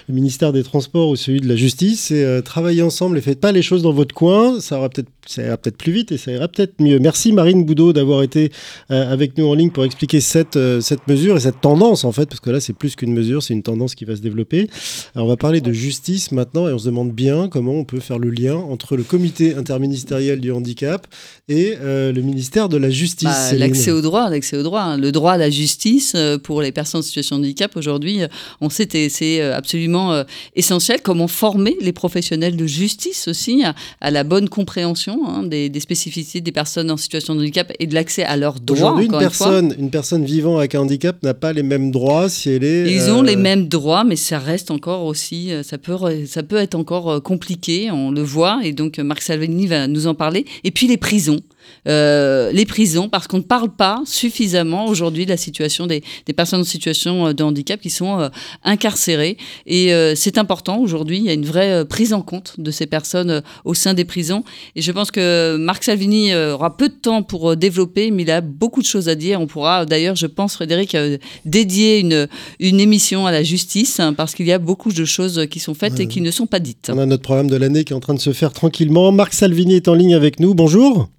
le ministère des Transports ou celui de la Justice. C'est travailler ensemble et faites pas les choses dans votre coin. Ça aura peut-être ça ira peut-être plus vite et ça ira peut-être mieux. Merci Marine Boudot d'avoir été avec nous en ligne pour expliquer cette, cette mesure et cette tendance en fait, parce que là c'est plus qu'une mesure, c'est une tendance qui va se développer. Alors on va parler de justice maintenant et on se demande bien comment on peut faire le lien entre le comité interministériel du handicap et euh, le ministère de la Justice. Bah, l'accès au droit, l'accès au droit, hein. le droit à la justice euh, pour les personnes en situation de handicap aujourd'hui, euh, on sait que c'est absolument essentiel. Comment former les professionnels de justice aussi à, la bonne compréhension hein, des, spécificités des personnes en situation de handicap et de l'accès à leurs droits. Aujourd'hui, une personne, une personne vivant avec un handicap n'a pas les mêmes droits si elle est ils ont les euh, mêmes droits, mais ça reste encore aussi, euh, ça peut, ça peut être encore euh, compliqué, on le voit, et donc Marc Salvini va nous en parler. Et puis les prisons. Euh, les prisons, parce qu'on ne parle pas suffisamment aujourd'hui de la situation des, personnes en situation euh, de handicap qui sont euh, incarcérées. Et c'est important aujourd'hui, il y a une vraie prise en compte de ces personnes au sein des prisons. Et je pense que Marc Salvini aura peu de temps pour développer, mais il a beaucoup de choses à dire. On pourra d'ailleurs, je pense, Frédéric, dédier une, une émission à la justice, hein, parce qu'il y a beaucoup de choses qui sont faites et qui ne sont pas dites. On a notre programme de l'année qui est en train de se faire tranquillement. Marc Salvini est en ligne avec nous. Bonjour.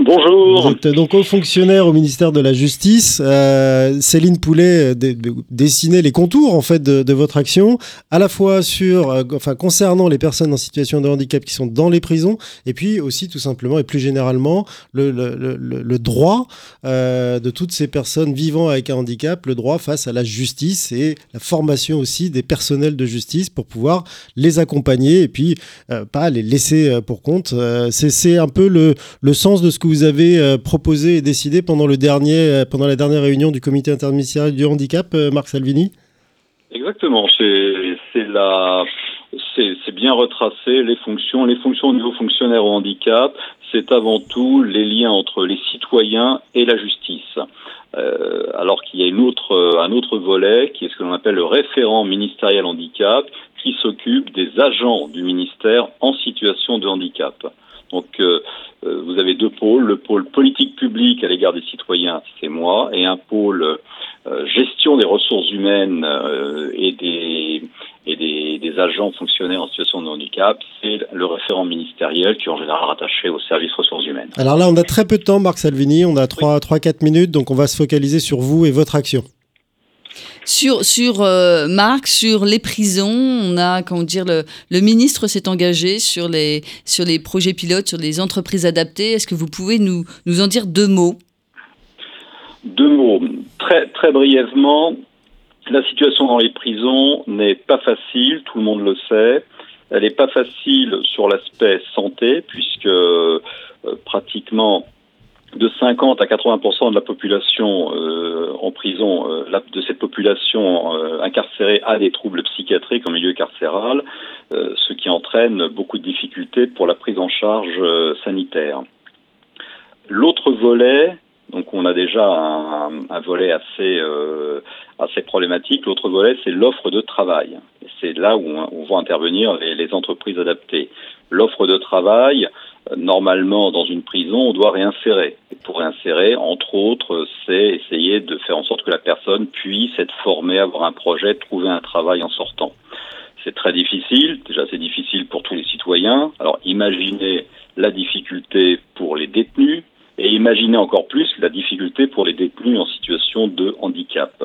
Bonjour. Donc haut fonctionnaire au ministère de la Justice. Euh, Céline Poulet euh, dessinait les contours en fait de, votre action, à la fois sur, euh, enfin concernant les personnes en situation de handicap qui sont dans les prisons, et puis aussi tout simplement et plus généralement le, droit de toutes ces personnes vivant avec un handicap, le droit face à la justice et la formation aussi des personnels de justice pour pouvoir les accompagner et puis pas les laisser pour compte. C'est un peu le, le sens de ce que vous avez euh, proposé et décidé pendant, le dernier, euh, pendant la dernière réunion du comité interministériel du handicap, euh, Marc Salvini? Exactement, c'est bien retracé les fonctions. Les fonctions au niveau fonctionnaire au handicap, c'est avant tout les liens entre les citoyens et la justice. alors qu'il y a une autre, un autre volet qui est ce que l'on appelle le référent ministériel handicap, qui s'occupe des agents du ministère en situation de handicap. Donc euh, euh, vous avez deux pôles, le pôle politique publique à l'égard des citoyens, c'est moi, et un pôle euh, gestion des ressources humaines et des et des, des, agents fonctionnaires en situation de handicap, c'est le référent ministériel qui est en général rattaché au service ressources humaines. Alors là, on a très peu de temps, Marc Salvini, on a 3-4 minutes, donc on va se focaliser sur vous et votre action. Sur, euh, Marc, sur les prisons, on a, comment dire, le, ministre s'est engagé sur les, projets pilotes, sur les entreprises adaptées. Est-ce que vous pouvez nous, en dire deux mots? Deux mots. Très, très brièvement, la situation dans les prisons n'est pas facile, tout le monde le sait. Elle n'est pas facile sur l'aspect santé, puisque euh, pratiquement de 50 à 80% de la population euh, en prison, euh, de cette population euh, incarcérée a des troubles psychiatriques en milieu carcéral, euh, ce qui entraîne beaucoup de difficultés pour la prise en charge sanitaire. L'autre volet, donc on a déjà un, volet assez assez problématique. L'autre volet, c'est l'offre de travail. C'est là où on, va intervenir les entreprises adaptées. L'offre de travail, normalement, dans une prison, on doit réinsérer. Et pour réinsérer, entre autres, c'est essayer de faire en sorte que la personne puisse être formée, avoir un projet, trouver un travail en sortant. C'est très difficile. Déjà, c'est difficile pour tous les citoyens. Alors, imaginez la difficulté pour les détenus et imaginez encore plus la difficulté pour les détenus en situation de handicap.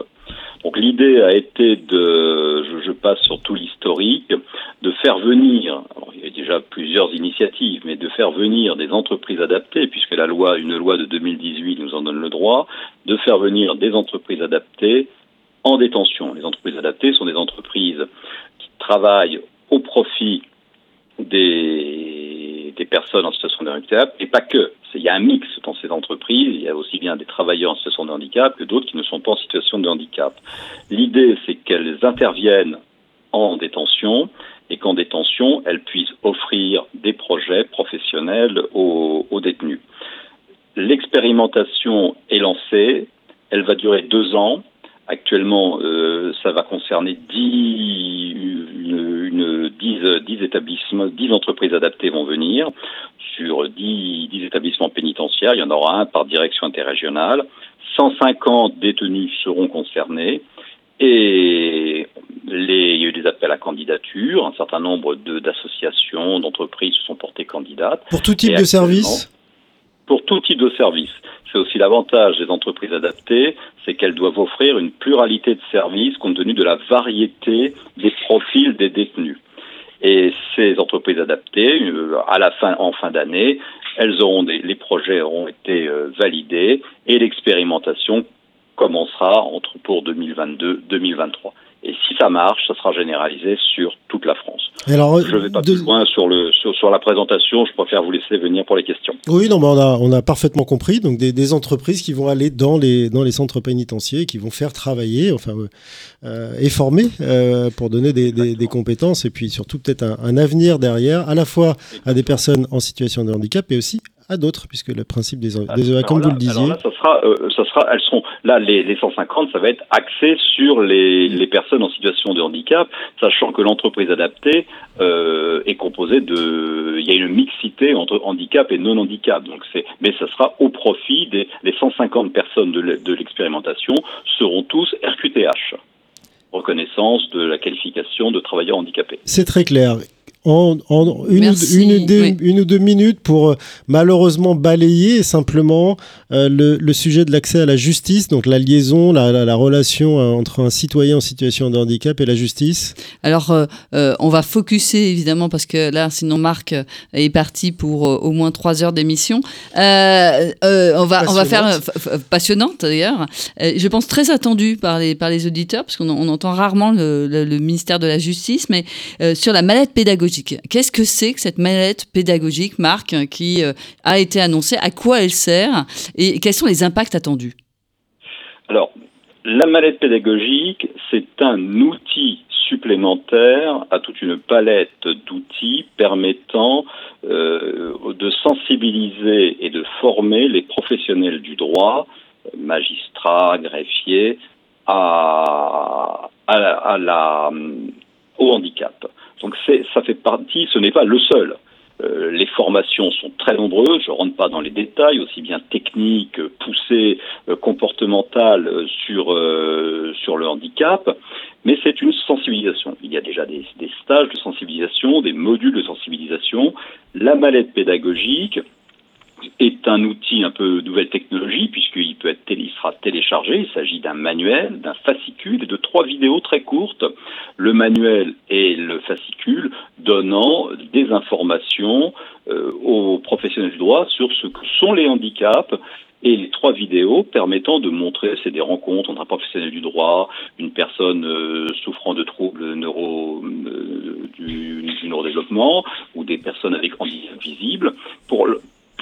Donc l'idée a été de, je, passe sur tout l'historique, de faire venir, alors il y a déjà plusieurs initiatives, mais de faire venir des entreprises adaptées, puisque la loi, une loi de 2018 nous en donne le droit, de faire venir des entreprises adaptées en détention. Les entreprises adaptées sont des entreprises qui travaillent au profit des, des personnes en situation de handicap, et pas que. Il y a un mix dans ces entreprises, il y a aussi bien des travailleurs en situation de handicap que d'autres qui ne sont pas en situation de handicap. L'idée, c'est qu'elles interviennent en détention et qu'en détention, elles puissent offrir des projets professionnels aux, détenus. L'expérimentation est lancée, elle va durer deux ans. Actuellement, euh, ça va concerner 10, une, une 10, 10 établissements, 10 entreprises adaptées vont venir sur 10, 10 établissements pénitentiaires. Il y en aura un par direction interrégionale. 150 détenus seront concernés. Et les, il y a eu des appels à candidature. Un certain nombre d'associations, d'entreprises se sont portées candidates. Pour tout type de service? Pour tout type de service. C'est aussi l'avantage des entreprises adaptées, c'est qu'elles doivent offrir une pluralité de services compte tenu de la variété des profils des détenus. Et ces entreprises adaptées, euh, à la fin, en fin d'année, elles auront des, les projets auront été euh, validés et l'expérimentation commencera entre pour 2022-2023. Et si ça marche, ça sera généralisé sur toute la France. Alors, je ne vais pas de... plus loin sur, le, sur, sur, la présentation, je préfère vous laisser venir pour les questions. Oui, non, mais on a, on a parfaitement compris. Donc, des, des, entreprises qui vont aller dans les, dans les centres pénitentiaires, qui vont faire travailler, enfin, euh, et former euh, pour donner des, des, des, compétences et puis surtout peut-être un, un, avenir derrière, à la fois à des personnes en situation de handicap et aussi à d'autres, puisque le principe des, des EA, comme là, vous le disiez. Là, ça sera, euh, ça sera, elles seront, là, les, les 150, ça va être axé sur les, les, personnes en situation de handicap, sachant que l'entreprise adaptée euh, est composée de. Il y a une mixité entre handicap et non-handicap. Donc c'est, mais ça sera au profit des les 150 personnes de l'expérimentation seront tous RQTH reconnaissance de la qualification de travailleur handicapé. C'est très clair en, en une, Merci, une, deux, oui. une, ou deux minutes pour euh, malheureusement balayer simplement euh, le, le, sujet de l'accès à la justice, donc la liaison, la, la, la, relation euh, entre un citoyen en situation de handicap et la justice Alors, euh, euh, on va focuser évidemment parce que là, sinon Marc est parti pour au moins trois heures d'émission. on, va, on va faire passionnante d'ailleurs. je pense très attendu par les, par les auditeurs parce qu'on on entend rarement le, le, le, ministère de la Justice, mais sur la mallette pédagogique Qu'est-ce que c'est que cette mallette pédagogique, Marc, qui euh, a été annoncée? À quoi elle sert? Et quels sont les impacts attendus? Alors, la mallette pédagogique, c'est un outil supplémentaire à toute une palette d'outils permettant euh, de sensibiliser et de former les professionnels du droit, magistrats, greffiers, la, au handicap. Donc ça fait partie, ce n'est pas le seul. Euh, les formations sont très nombreuses, je ne rentre pas dans les détails, aussi bien techniques, poussées, euh, comportementales sur, euh, sur le handicap, mais c'est une sensibilisation. Il y a déjà des, des, stages de sensibilisation, des modules de sensibilisation, la mallette pédagogique est un outil un peu nouvelle technologie puisqu'il peut être il sera téléchargé. Il s'agit d'un manuel, d'un fascicule et de trois vidéos très courtes. Le manuel et le fascicule donnant des informations euh, aux professionnels du droit sur ce que sont les handicaps et les trois vidéos permettant de montrer, c'est des rencontres entre un professionnel du droit, une personne euh, souffrant de troubles neuro, euh, du, du, neurodéveloppement ou des personnes avec handicap visible, pour,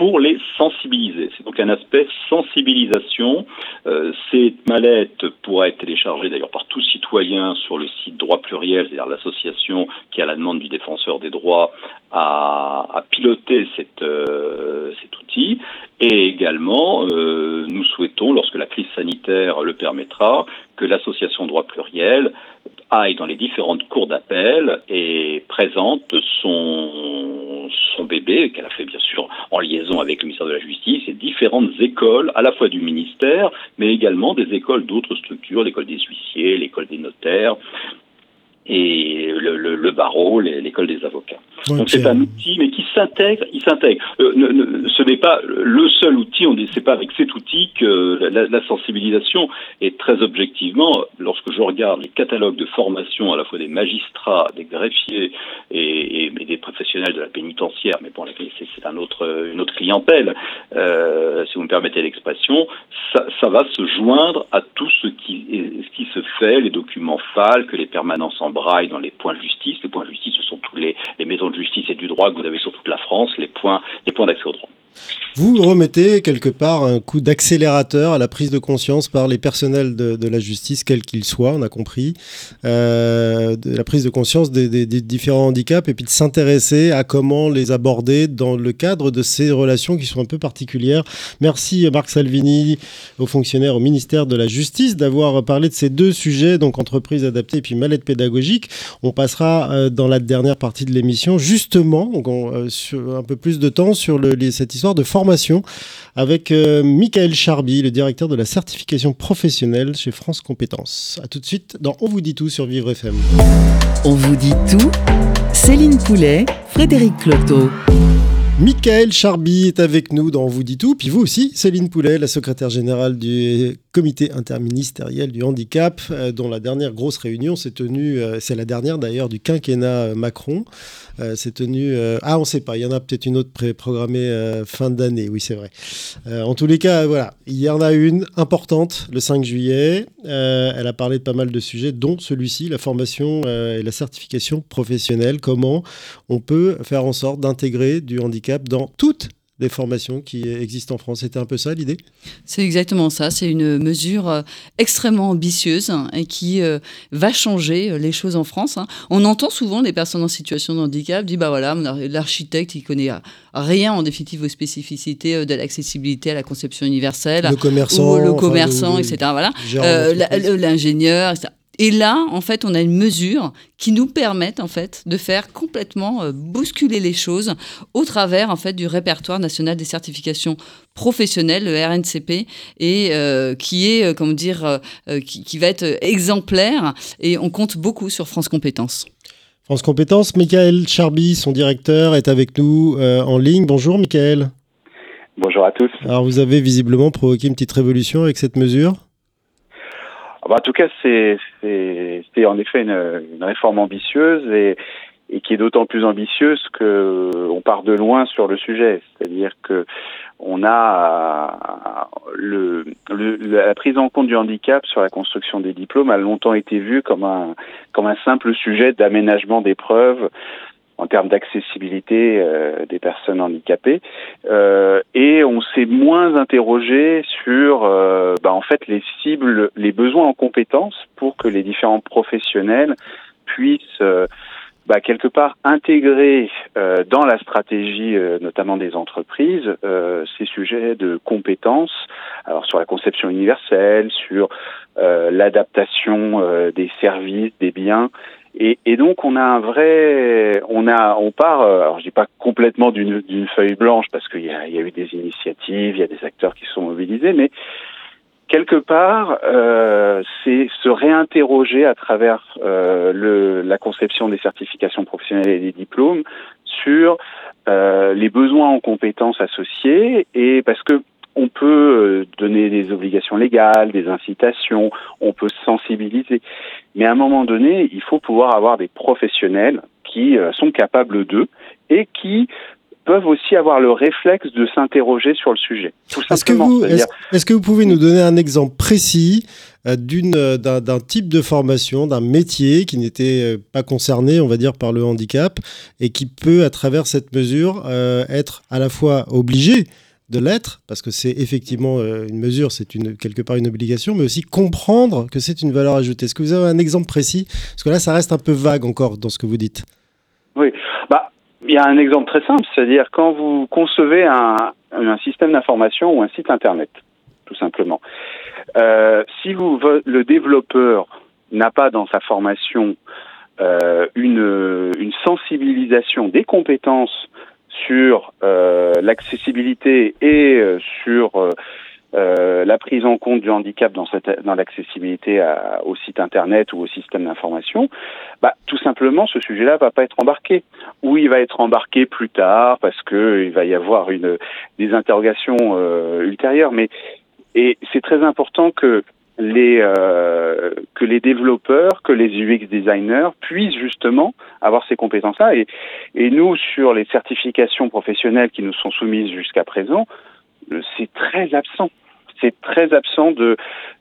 pour les sensibiliser. C'est donc un aspect sensibilisation. Euh, cette mallette pourra être téléchargée d'ailleurs par tout citoyen sur le site Droit Pluriel, c'est-à-dire l'association qui, à la demande du défenseur des droits, a, piloté euh, cet outil. Et également, euh, nous souhaitons, lorsque la crise sanitaire le permettra, que l'association Droit Pluriel aille dans les différentes cours d'appel et présente son, son bébé, qu'elle a fait bien sûr en liaison avec le ministère de la Justice, et différentes écoles, à la fois du ministère, mais également des écoles d'autres structures, l'école des huissiers, l'école des notaires, et le, le, le barreau, l'école des avocats. Donc c'est un outil, mais qui s'intègre, il s'intègre. Euh, ne, ne, ce n'est pas le seul outil. On dit c'est pas avec cet outil que la, la, sensibilisation est très objectivement. Lorsque je regarde les catalogues de formation à la fois des magistrats, des greffiers et, et, et des professionnels de la pénitentiaire, mais bon, c'est un autre, une autre clientèle, euh, si vous me permettez l'expression, ça, ça, va se joindre à tout ce qui, ce qui se fait, les documents FAL, que les permanences en braille dans les points de justice. Les points de justice, ce sont tous les, maisons de justice et du droit que vous avez sur toute la France, les points, les points d'accès au droit. Vous remettez quelque part un coup d'accélérateur à la prise de conscience par les personnels de, la justice, quels qu'ils soient, on a compris, euh, de la prise de conscience des, différents handicaps et puis de s'intéresser à comment les aborder dans le cadre de ces relations qui sont un peu particulières. Merci Marc Salvini, aux fonctionnaires au ministère de la Justice, d'avoir parlé de ces deux sujets, donc entreprise adaptée et puis mallette pédagogique. On passera euh, dans la dernière partie de l'émission justement donc on, euh, un peu plus de temps sur le, cette histoire de formation avec euh, Michael Charby, le directeur de la certification professionnelle chez France Compétences. A tout de suite dans On vous dit tout sur Vivre FM. On vous dit tout. Céline Poulet, Frédéric Cloteau. Michael Charby est avec nous dans On vous dit tout, puis vous aussi, Céline Poulet, la secrétaire générale du comité interministériel du handicap, euh, dont la dernière grosse réunion s'est tenue, euh, c'est la dernière d'ailleurs du quinquennat Macron, euh, s'est tenue, ah on ne sait pas, il y en a peut-être une autre programmée fin d'année, oui c'est vrai. en tous les cas, voilà, il y en a une importante le 5 juillet, elle a parlé de pas mal de sujets, dont celui-ci, la formation et la certification professionnelle, comment on peut faire en sorte d'intégrer du handicap dans toutes des formations qui existent en France. C'était un peu ça l'idée? C'est exactement ça. C'est une mesure euh, extrêmement ambitieuse hein, et qui euh, va changer euh, les choses en France. Hein. On entend souvent des personnes en situation de handicap dire bah voilà, l'architecte il connaît rien en définitive aux spécificités de l'accessibilité à la conception universelle, le commerçant, ou le commerçant, enfin, etc. Voilà, euh, l'ingénieur, etc. Et là, en fait, on a une mesure qui nous permet en fait de faire complètement euh, bousculer les choses au travers en fait du répertoire national des certifications professionnelles, le RNCP, et euh, qui est, euh, comment dire, euh, qui, qui, va être exemplaire. Et on compte beaucoup sur France Compétences. France Compétences, Michael Charby, son directeur, est avec nous euh, en ligne. Bonjour, Michael. Bonjour à tous. Alors, vous avez visiblement provoqué une petite révolution avec cette mesure? Bah, en tout cas, c'est en effet une, une, réforme ambitieuse et, et qui est d'autant plus ambitieuse que on part de loin sur le sujet. C'est-à-dire que on a le, le, la prise en compte du handicap sur la construction des diplômes a longtemps été vue comme un comme un simple sujet d'aménagement d'épreuves en termes d'accessibilité euh, des personnes handicapées. Euh, et on s'est moins interrogé sur euh, bah, en fait les cibles les besoins en compétences pour que les différents professionnels puissent euh, bah, quelque part intégrer euh, dans la stratégie euh, notamment des entreprises euh, ces sujets de compétences. Alors sur la conception universelle sur l'adaptation des services des biens et, et, donc on a un vrai, on a, on part, alors je dis pas complètement d'une feuille blanche parce qu'il y y a eu des initiatives, il y a des acteurs qui sont mobilisés, mais quelque part, euh, c'est se réinterroger à travers euh, le, la conception des certifications professionnelles et des diplômes sur euh, les besoins en compétences associés et parce que on peut donner des obligations légales, des incitations, on peut sensibiliser, mais à un moment donné, il faut pouvoir avoir des professionnels qui sont capables d'eux et qui peuvent aussi avoir le réflexe de s'interroger sur le sujet. Est-ce que, vous, est que vous pouvez nous donner un exemple précis euh, d'une, euh, d'un, type de formation, d'un métier qui n'était euh, pas concerné, on va dire, par le handicap et qui peut, à travers cette mesure, être à la fois obligé de l'être, parce que c'est effectivement une mesure, c'est une, quelque part une obligation, mais aussi comprendre que c'est une valeur ajoutée. Est-ce que vous avez un exemple précis? Parce que là, ça reste un peu vague encore dans ce que vous dites. Oui, bah, il y a un exemple très simple, c'est-à-dire quand vous concevez un, un système d'information ou un site internet, tout simplement. Euh, si vous, le développeur n'a pas dans sa formation euh, une, une, sensibilisation des compétences sur euh, l'accessibilité et euh, sur euh, euh, la prise en compte du handicap dans, cette, dans l'accessibilité au site internet ou au système d'information, bah, tout simplement ce sujet-là va pas être embarqué. Ou il va être embarqué plus tard parce que il va y avoir une des interrogations euh, ultérieures. Mais et c'est très important que les euh, que les développeurs, que les UX designers puissent justement avoir ces compétences-là. Et, et nous, sur les certifications professionnelles qui nous sont soumises jusqu'à présent, c'est très absent c'est très absent de,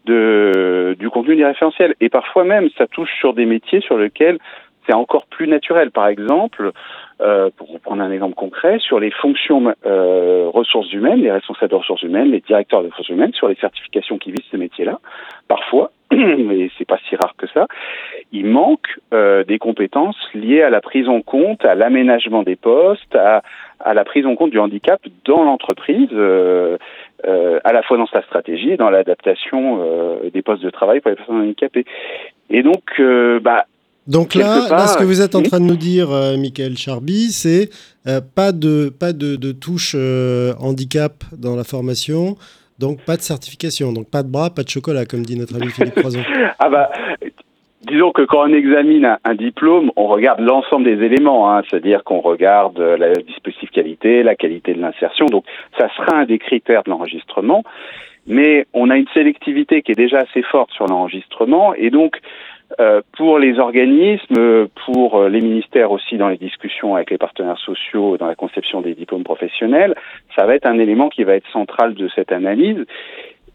de, du contenu des référentiels. Et parfois même, ça touche sur des métiers sur lesquels c'est encore plus naturel. Par exemple, euh, pour prendre un exemple concret, sur les fonctions euh, ressources humaines, les responsables de ressources humaines, les directeurs de ressources humaines, sur les certifications qui visent ces métiers-là, parfois, [CLEARS THROAT] mais c'est pas si rare que ça, il manque euh, des compétences liées à la prise en compte, à l'aménagement des postes, à, à la prise en compte du handicap dans l'entreprise, euh, euh, à la fois dans sa stratégie et dans l'adaptation euh, des postes de travail pour les personnes handicapées. Et donc, euh, bah, donc là, ce que vous êtes en train de nous dire, euh, Michael Charby, c'est pas de pas de, de touche handicap dans la formation, donc pas de certification, donc pas de bras, pas de chocolat, comme dit notre ami Philippe Croison. [LAUGHS] ah bah, Disons que quand on examine un, diplôme, on regarde l'ensemble des éléments, hein, c'est-à-dire qu'on regarde la dispositif qualité, la qualité de l'insertion. Donc, ça sera un des critères de l'enregistrement, mais on a une sélectivité qui est déjà assez forte sur l'enregistrement, et donc euh, pour les organismes, pour les ministères aussi dans les discussions avec les partenaires sociaux dans la conception des diplômes professionnels, ça va être un élément qui va être central de cette analyse.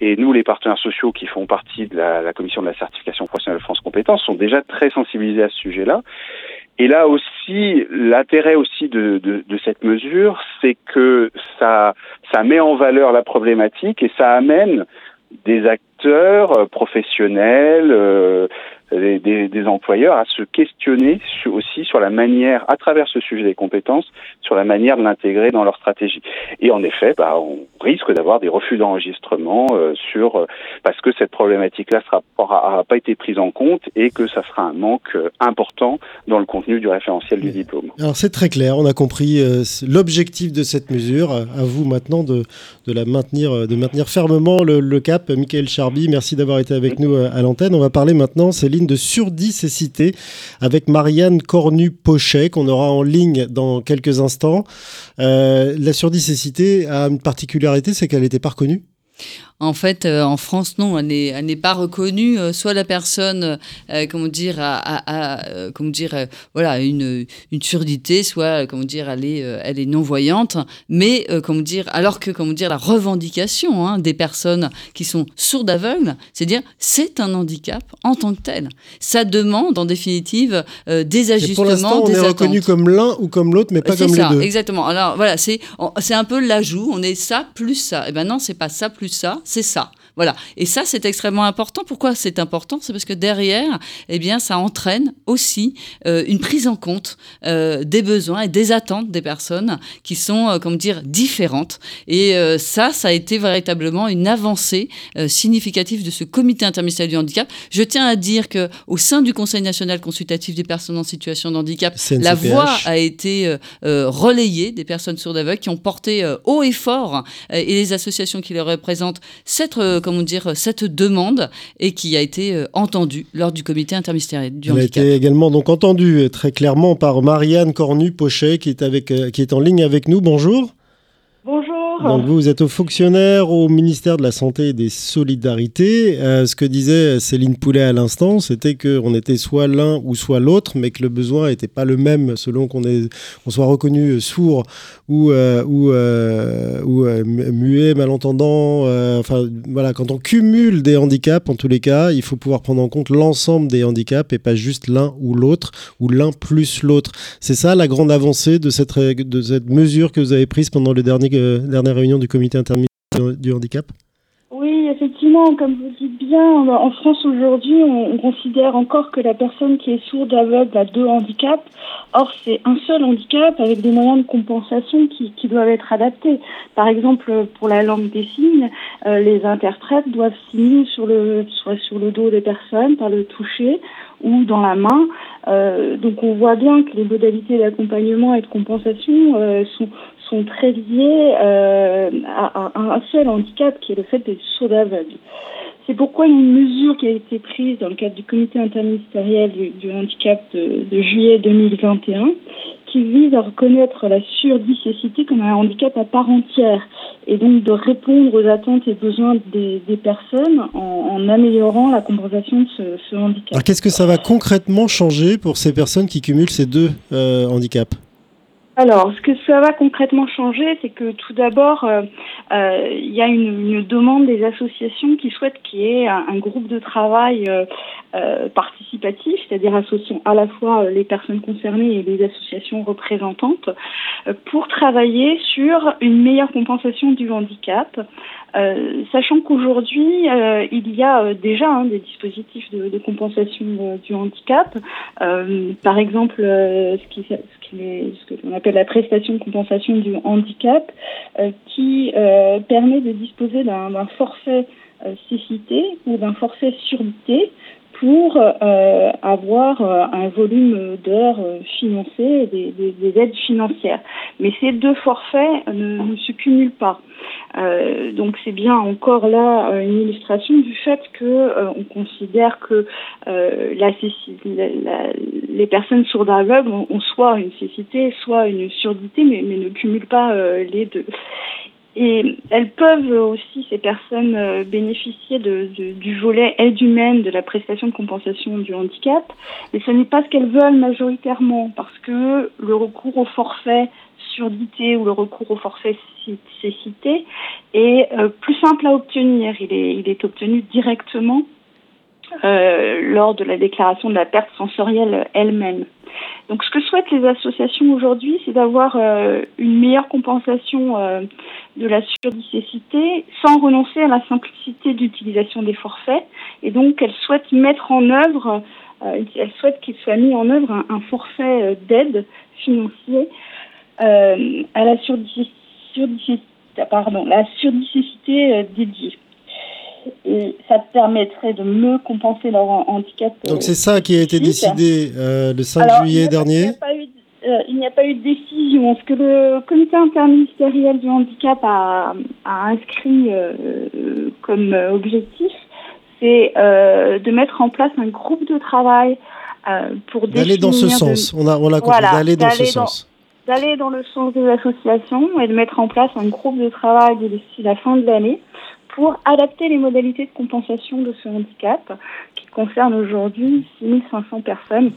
Et nous, les partenaires sociaux qui font partie de la, commission de la certification professionnelle France Compétences sont déjà très sensibilisés à ce sujet-là. Et là aussi, l'intérêt aussi de, de, de, cette mesure, c'est que ça, ça met en valeur la problématique et ça amène des acteurs professionnels, euh, des, des, employeurs à se questionner aussi sur la manière, à travers ce sujet des compétences, sur la manière de l'intégrer dans leur stratégie. Et en effet, bah, on risque d'avoir des refus d'enregistrement euh, sur euh, parce que cette problématique-là n'aura pas été prise en compte et que ça sera un manque euh, important dans le contenu du référentiel du diplôme. Alors c'est très clair, on a compris l'objectif de cette mesure. À vous maintenant de, de la maintenir, de maintenir fermement le, le cap. Michael Charby, merci d'avoir été avec nous à l'antenne. On va parler maintenant, de surdicécité avec Marianne Cornu-Pochet qu'on aura en ligne dans quelques instants. Euh, la surdicécité a une particularité, c'est qu'elle n'était pas reconnue? En fait, euh, en France, non, elle n'est pas reconnue. Euh, soit la personne, euh, comment dire, a, comment dire, voilà, une, une surdité, soit, comment dire, elle est, elle est non voyante. Mais, comment dire, alors que, comment dire, la revendication hein, des personnes qui sont sourdes aveugles, c'est dire, c'est un handicap en tant que tel. Ça demande, en définitive, des ajustements. pour l'instant, on est reconnu comme l'un ou comme l'autre, mais pas comme ça, les deux. Exactement. Alors voilà, c'est c'est un peu l'ajout. On est ça plus ça. Et eh ben non, c'est pas ça plus ça c'est ça. Voilà. Et ça, c'est extrêmement important. Pourquoi c'est important? C'est parce que derrière, eh bien, ça entraîne aussi euh, une prise en compte euh, des besoins et des attentes des personnes qui sont, euh, comment dire, différentes. Et ça, ça a été véritablement une avancée significative de ce comité interministériel du handicap. Je tiens à dire que au sein du Conseil national consultatif des personnes en situation de handicap, la voix a été relayée des personnes sourdes aveugles qui ont porté haut et fort et les associations qui les représentent cette comment dire, cette demande et qui a été entendue lors du comité interministériel du handicap. Elle a été également donc entendue très clairement par Marianne Cornu-Pochet qui est avec, qui est en ligne avec nous. Bonjour. Bonjour. Donc vous, êtes fonctionnaire au ministère de la Santé et des Solidarités. Euh, ce que disait Céline Poulet à l'instant, c'était qu'on était soit l'un ou soit l'autre, mais que le besoin n'était pas le même selon qu'on on soit reconnu sourd ou, euh, ou, euh, muet, malentendant. enfin voilà, quand on cumule des handicaps, en tous les cas, il faut pouvoir prendre en compte l'ensemble des handicaps et pas juste l'un ou l'autre ou l'un plus l'autre. C'est ça la grande avancée de cette, de cette mesure que vous avez prise pendant le dernier dernière réunion du comité interministériel du handicap oui, effectivement, comme vous dites bien, en France aujourd'hui, on, considère encore que la personne qui est sourde aveugle a deux handicaps. Or, c'est un seul handicap avec des moyens de compensation qui, doivent être adaptés. Par exemple, pour la langue des signes, euh, les interprètes doivent signer sur le, soit sur le dos des personnes, par le toucher ou dans la main. Euh, donc, on voit bien que les modalités d'accompagnement et de compensation euh, sont, sont très liés euh, à, un seul handicap qui est le fait d'être sourd aveugle. C'est pourquoi une mesure qui a été prise dans le cadre du comité interministériel du, handicap de, juillet 2021 qui vise à reconnaître la surdicécité comme un handicap à part entière et donc de répondre aux attentes et besoins des, personnes en, améliorant la compensation de ce, handicap. Alors qu'est-ce que ça va concrètement changer pour ces personnes qui cumulent ces deux euh, handicaps? Alors, ce que ça va concrètement changer, c'est que tout d'abord, euh, euh, il y a une, demande des associations qui souhaitent qu'il y ait un, groupe de travail euh, participatif, c'est-à-dire associant à la fois les personnes concernées et les associations représentantes, pour travailler sur une meilleure compensation du handicap, euh, sachant qu'aujourd'hui, euh, il y a euh, déjà hein, des dispositifs de, compensation du handicap. par exemple, ce qui, appelle la prestation de compensation du handicap, qui permet de disposer d'un forfait cécité ou d'un forfait surdité pour euh, avoir euh, un volume d'heures euh, financées des, des, aides financières. Mais ces deux forfaits ne, se cumulent pas. Euh, donc c'est bien encore là une illustration du fait que on considère que les personnes sourdes aveugles ont, soit une cécité, soit une surdité, mais ne cumulent pas les deux. Et elles peuvent aussi, ces personnes, euh, bénéficier de, du volet aide humaine de la prestation de compensation du handicap, mais ce n'est pas ce qu'elles veulent majoritairement, parce que le recours au forfait surdité ou le recours au forfait cécité est euh, plus simple à obtenir. Il est, il est obtenu directement euh, lors de la déclaration de la perte sensorielle elle-même. Donc ce que souhaitent les associations aujourd'hui, c'est d'avoir euh, une meilleure compensation euh, de la surdicécité sans renoncer à la simplicité d'utilisation des forfaits. Et donc elles souhaitent mettre en œuvre, euh, elles souhaitent qu'il soit mis en œuvre un, forfait d'aide financier à la surdicécité, pardon, la surdicécité dédiée et ça permettrait de mieux compenser leur handicap. Donc c'est ça qui a été décidé euh, le 5 juillet dernier euh, il n'y a, pas eu de décision. Ce que le comité interministériel du handicap a, inscrit euh, comme objectif, c'est de mettre en place un groupe de travail pour D'aller dans ce sens, on a, on a compris, d'aller dans ce sens d'aller dans le sens des associations et de mettre en place un groupe de travail d'ici la fin de l'année pour adapter les modalités de compensation de ce handicap qui concerne aujourd'hui 6500 personnes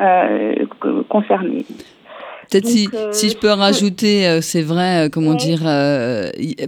euh, concernées. Peut-être si, euh, si, je peux rajouter, euh, c'est vrai, euh, comment dire,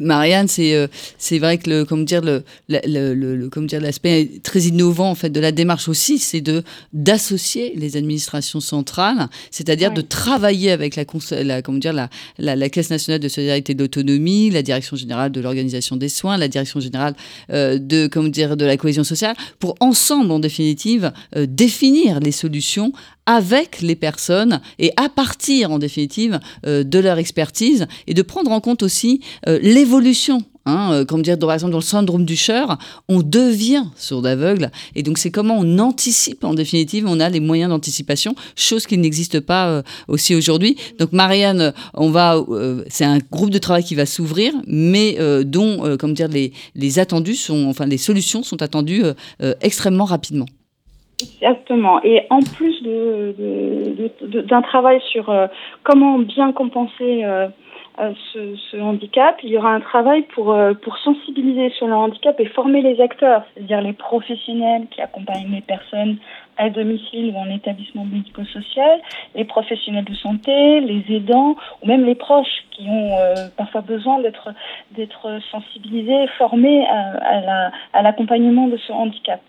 Marianne, c'est c'est vrai que le, comment dire, le, le, le, comment dire, l'aspect très innovant en fait de la démarche aussi, c'est de d'associer les administrations centrales, c'est-à-dire de travailler avec la, la comment dire, la, la, la, Caisse nationale de solidarité et d'autonomie, la Direction générale de l'organisation des soins, la Direction générale de comment dire de la cohésion sociale, pour ensemble en définitive définir les solutions avec les personnes et à partir en définitive euh, de leur expertise et de prendre en compte aussi euh, l'évolution Hein, euh, comme dire, par exemple, dans le syndrome du Cher, on devient sourd aveugle. Et donc, c'est comment on anticipe, en définitive, on a les moyens d'anticipation, chose qui n'existe pas euh, aussi aujourd'hui. Donc, Marianne, on va, euh, c'est un groupe de travail qui va s'ouvrir, mais dont, comme dire, les, les attendus sont, enfin, les solutions sont attendues extrêmement rapidement. Exactement. Et en plus d'un de, de, travail sur comment bien compenser ce, ce, handicap, il y aura un travail pour, euh, pour sensibiliser sur le handicap et former les acteurs, c'est-à-dire les professionnels qui accompagnent les personnes à domicile ou en établissement médico-social, les professionnels de santé, les aidants ou même les proches qui ont euh, parfois besoin d'être d'être sensibilisés, formés à, à l'accompagnement de ce handicap.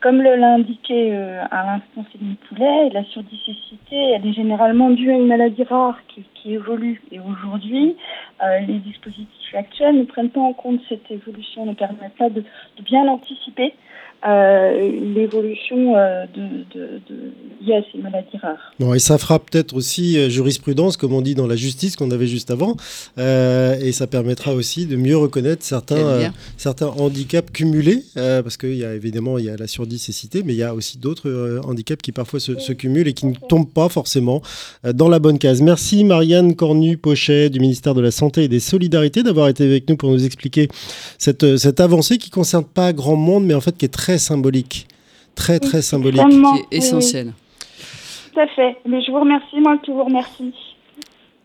Comme l'a indiqué euh, à l'instant Céline Poulet, la surdicécité, est généralement due à une maladie rare qui, qui évolue. Et aujourd'hui, euh, les dispositifs actuels ne prennent pas en compte cette évolution, ne permettent pas de, de bien l'anticiper. Euh, l'évolution euh, de, de, de, liée à ces maladies rares. Bon, et ça fera peut-être aussi euh, jurisprudence, comme on dit dans la justice qu'on avait juste avant, et ça permettra aussi de mieux reconnaître certains, certains handicaps cumulés, parce qu'il y a évidemment il y a la surdicécité, mais il y a aussi d'autres handicaps qui parfois se, se, cumulent et qui ne tombent pas forcément dans la bonne case. Merci Marianne Cornu-Pochet du ministère de la Santé et des Solidarités d'avoir été avec nous pour nous expliquer cette, cette avancée qui ne concerne pas grand monde, mais en fait qui est très très symbolique. Très, très symbolique. Qui est essentiel. Tout à fait. Mais je vous remercie, moi qui vous remercie.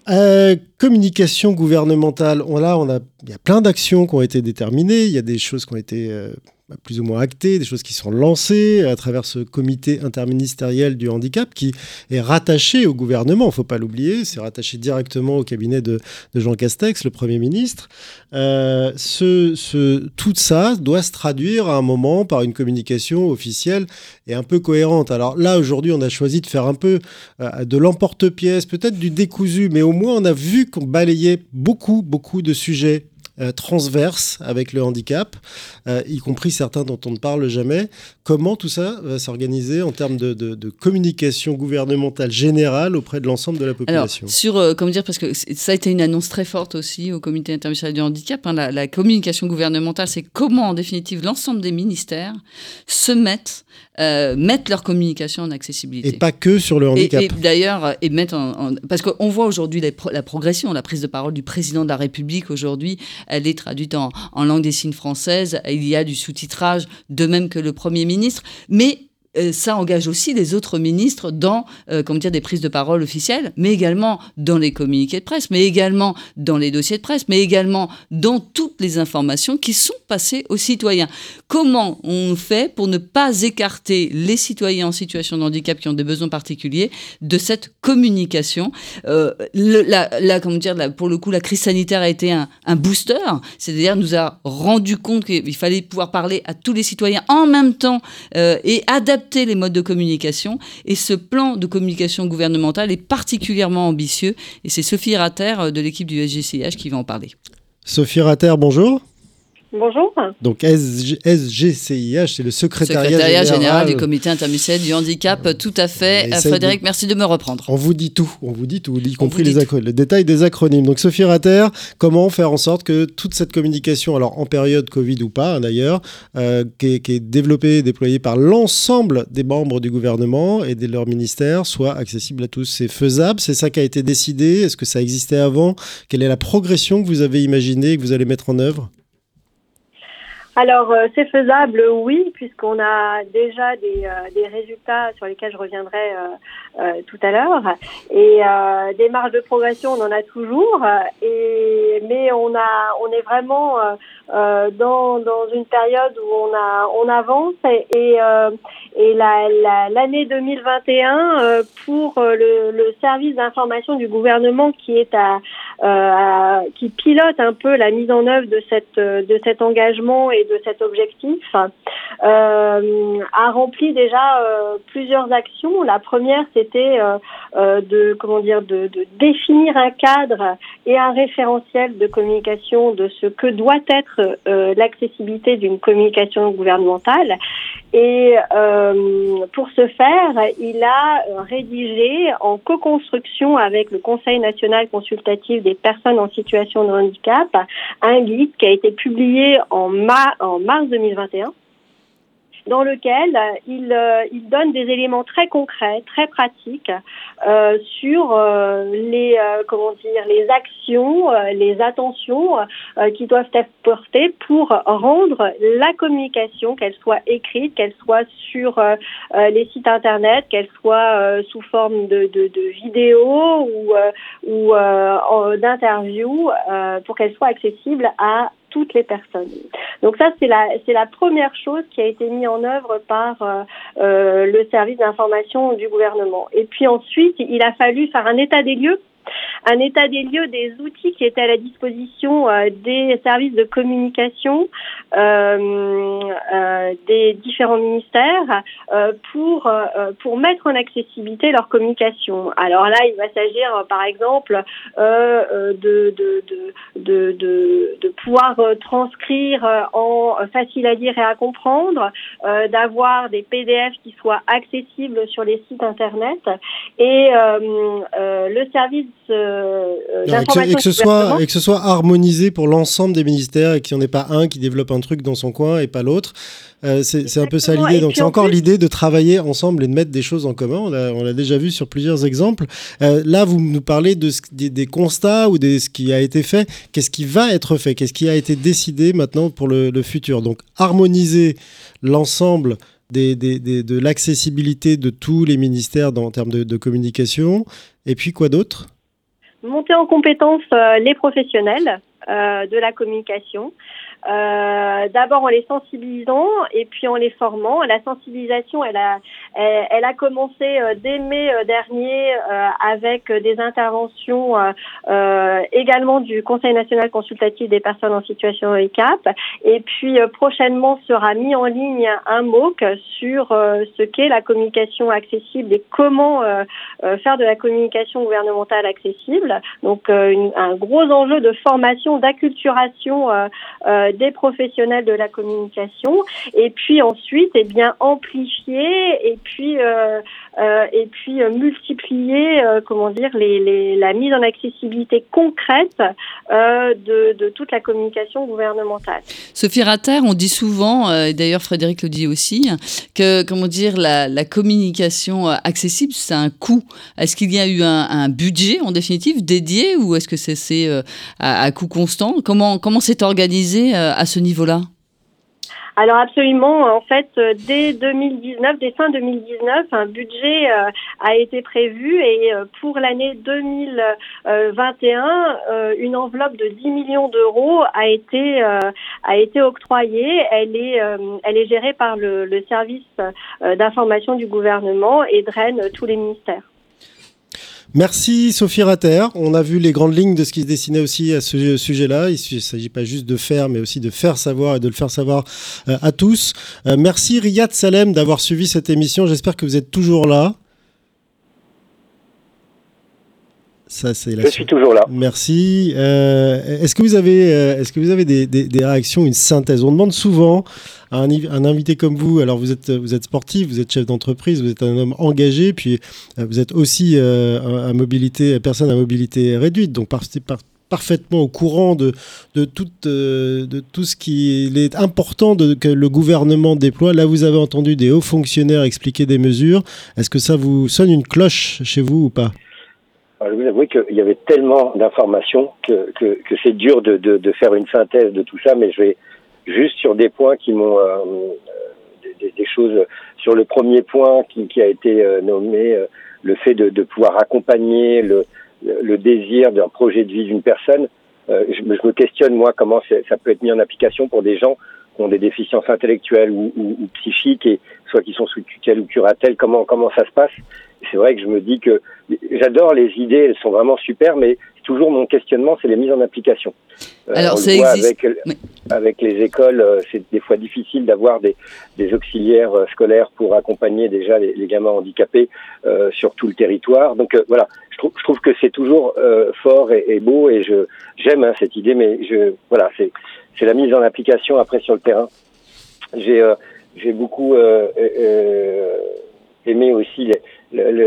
Euh, communication gouvernementale. On, là, on a, il y a plein d'actions qui ont été déterminées. Il y a des choses qui ont été euh, bah, plus ou moins actées, des choses qui sont lancées à travers ce comité interministériel du handicap qui est rattaché au gouvernement, il ne faut pas l'oublier, c'est rattaché directement au cabinet de, Jean Castex, le Premier ministre. Euh, ce, tout ça doit se traduire à un moment par une communication officielle et un peu cohérente. Alors là, aujourd'hui, on a choisi de faire un peu euh, de l'emporte-pièce, peut-être du décousu, mais au moins on a vu qu'on balayait beaucoup, beaucoup de sujets euh, transverse avec le handicap, euh, y compris certains dont on ne parle jamais. Comment tout ça va s'organiser en termes de, communication gouvernementale générale auprès de l'ensemble de la population? Alors, sur, euh, comment dire, parce que ça a été une annonce très forte aussi au comité interministériel du handicap, hein, la, communication gouvernementale, c'est comment en définitive l'ensemble des ministères se mettent mettre leur communication en accessibilité. Et pas que sur le handicap. Et, d'ailleurs, et mettre en, parce qu'on voit aujourd'hui la, progression, la prise de parole du président de la République aujourd'hui elle est traduite en, langue des signes française, il y a du sous-titrage, de même que le Premier ministre, mais ça engage aussi les autres ministres dans, euh, comment dire, des prises de parole officielles, mais également dans les communiqués de presse, mais également dans les dossiers de presse, mais également dans toutes les informations qui sont passées aux citoyens. Comment on fait pour ne pas écarter les citoyens en situation de handicap qui ont des besoins particuliers de cette communication? Euh, comment dire, Pour le coup, la crise sanitaire a été un, un booster, c'est-à-dire nous a rendu compte qu'il fallait pouvoir parler à tous les citoyens en même temps euh, et adapter les modes de communication. Et ce plan de communication gouvernementale est particulièrement ambitieux. Et c'est Sophie Rater euh, de l'équipe du SGCH qui va en parler. Sophie Rater, bonjour. Bonjour. Donc SGCIH, c'est le secrétariat, général, du comité interministériel du handicap. Tout à fait. Frédéric, merci de me reprendre. On vous dit tout, on vous dit tout, y compris les le détail des acronymes. Donc Sophie Rater, comment faire en sorte que toute cette communication, alors en période Covid ou pas hein, d'ailleurs, euh, qui, est, développée et déployée par l'ensemble des membres du gouvernement et de leur ministère, soit accessible à tous? C'est faisable? C'est ça qui a été décidé? Est-ce que ça existait avant? Quelle est la progression que vous avez imaginée et que vous allez mettre en œuvre? Alors, euh, c'est faisable, oui, puisqu'on a déjà des, euh, des, résultats sur lesquels je reviendrai euh, tout à l'heure. Et des marges de progression, on en a toujours. Et, mais on, a, on est vraiment dans, dans une période où on, a, on avance. Et, et, et l'année la, 2021, pour le, le service d'information du gouvernement qui est à, qui pilote un peu la mise en œuvre de, cette, de cet engagement et de cet objectif euh, a rempli déjà euh, plusieurs actions. La première, c'était euh, de comment dire de, de, définir un cadre et un référentiel de communication de ce que doit être l'accessibilité d'une communication gouvernementale. Et pour ce faire, il a rédigé en co-construction avec le Conseil national consultatif des personnes en situation de handicap un guide qui a été publié en, en mars 2021 dans lequel il, euh, il, donne des éléments très concrets, très pratiques euh, sur euh, les comment dire les actions, les attentions qui doivent être portées pour rendre la communication, qu'elle soit écrite, qu'elle soit sur les sites internet, qu'elle soit sous forme de, de, de vidéos ou, ou d'interviews, pour qu'elle soit accessible à toutes les personnes. Donc ça, c'est la, la première chose qui a été mise en œuvre par euh, euh, le service d'information du gouvernement. Et puis ensuite, il a fallu faire un état des lieux un état des lieux des outils qui étaient à la disposition euh, des services de communication euh, euh, des différents ministères pour pour mettre en accessibilité leur communication. Alors là, il va s'agir par exemple de, de, de, de, pouvoir transcrire en facile à dire et à comprendre, d'avoir des PDF qui soient accessibles sur les sites internet et le service euh, et, que, ce soit, et que ce soit harmonisé pour l'ensemble des ministères et qu'il n'y en ait pas un qui développe un truc dans son coin et pas l'autre. Euh, c'est un peu ça l'idée. Donc c'est encore l'idée de travailler ensemble et de mettre des choses en commun. On l'a déjà vu sur plusieurs exemples. Euh, là, vous nous parlez de ce, des, constats ou de ce qui a été fait. Qu'est-ce qui va être fait? Qu'est-ce qui a été décidé maintenant pour le, futur? Donc harmoniser l'ensemble des, des, de l'accessibilité de tous les ministères dans, en termes de, de communication. Et puis quoi d'autre? Monter en compétence euh, les professionnels euh, de la communication. Euh, D'abord en les sensibilisant et puis en les formant. La sensibilisation, elle a, elle, a commencé euh, dès mai euh, dernier avec des interventions également du Conseil national consultatif des personnes en situation de handicap. Et puis prochainement sera mis en ligne un MOOC sur ce qu'est la communication accessible et comment faire de la communication gouvernementale accessible. Donc un gros enjeu de formation, d'acculturation des professionnels de la communication. Et puis ensuite, eh bien amplifier et puis euh, euh, et puis euh, multiplier, comment dire, les, la mise en accessibilité concrète de, toute la communication gouvernementale. Sophie Ratter, on dit souvent, et d'ailleurs Frédéric le dit aussi, que comment dire, la, communication accessible, c'est un coût. Est-ce qu'il y a eu un, budget en définitive dédié ou est-ce que c'est à, à coût constant? Comment comment c'est organisé à ce niveau-là? Alors absolument, en fait, euh, dès 2019, dès fin 2019, un budget euh, a été prévu et euh, pour l'année 2021, une enveloppe de 10 millions d'euros a été a été octroyée. Elle est elle est gérée par le, le service d'information du gouvernement et draine tous les ministères. Merci Sophie Ratter. On a vu les grandes lignes de ce qui se dessinait aussi à ce sujet-là. Il ne s'agit pas juste de faire, mais aussi de faire savoir et de le faire savoir euh, à tous. Euh, merci Riyad Salem d'avoir suivi cette émission. J'espère que vous êtes toujours là. Ça, c'est Je suis toujours là. Merci. Euh, est-ce que vous avez, est-ce que vous avez des, des, réactions, une synthèse? On demande souvent un, un, invité comme vous, alors vous êtes, vous êtes sportif, vous êtes chef d'entreprise, vous êtes un homme engagé, puis euh, vous êtes aussi euh, à mobilité, personne à mobilité réduite, donc par, parfaitement au courant de, de, tout, euh, de tout ce qui est important de, que le gouvernement déploie. Là, vous avez entendu des hauts fonctionnaires expliquer des mesures. Est-ce que ça vous sonne une cloche chez vous ou pas? Je vous avoue qu'il y avait tellement d'informations que, que, que c'est dur de, de, de, faire une synthèse de tout ça, mais je vais, juste sur des points qui m'ont euh, des, des, choses sur le premier point qui, qui a été euh, nommé euh, le fait de, de, pouvoir accompagner le, le désir d'un projet de vie d'une personne. Je, je, me questionne moi comment ça peut être mis en application pour des gens qui ont des déficiences intellectuelles ou, ou, ou psychiques et soit qui sont sous tutelle ou curatelle. Comment comment ça se passe C'est vrai que je me dis que j'adore les idées, elles sont vraiment super, mais toujours mon questionnement, c'est les mises en application. Euh, Alors, c'est avec, avec les écoles, euh, c'est des fois difficile d'avoir des, des, auxiliaires euh, scolaires pour accompagner déjà les, les gamins handicapés euh, sur tout le territoire. Donc voilà, je, trouve, je trouve que c'est toujours fort et, et, beau et je j'aime hein, cette idée, mais je voilà, c'est c'est la mise en application après sur le terrain. J'ai j'ai beaucoup aimé aussi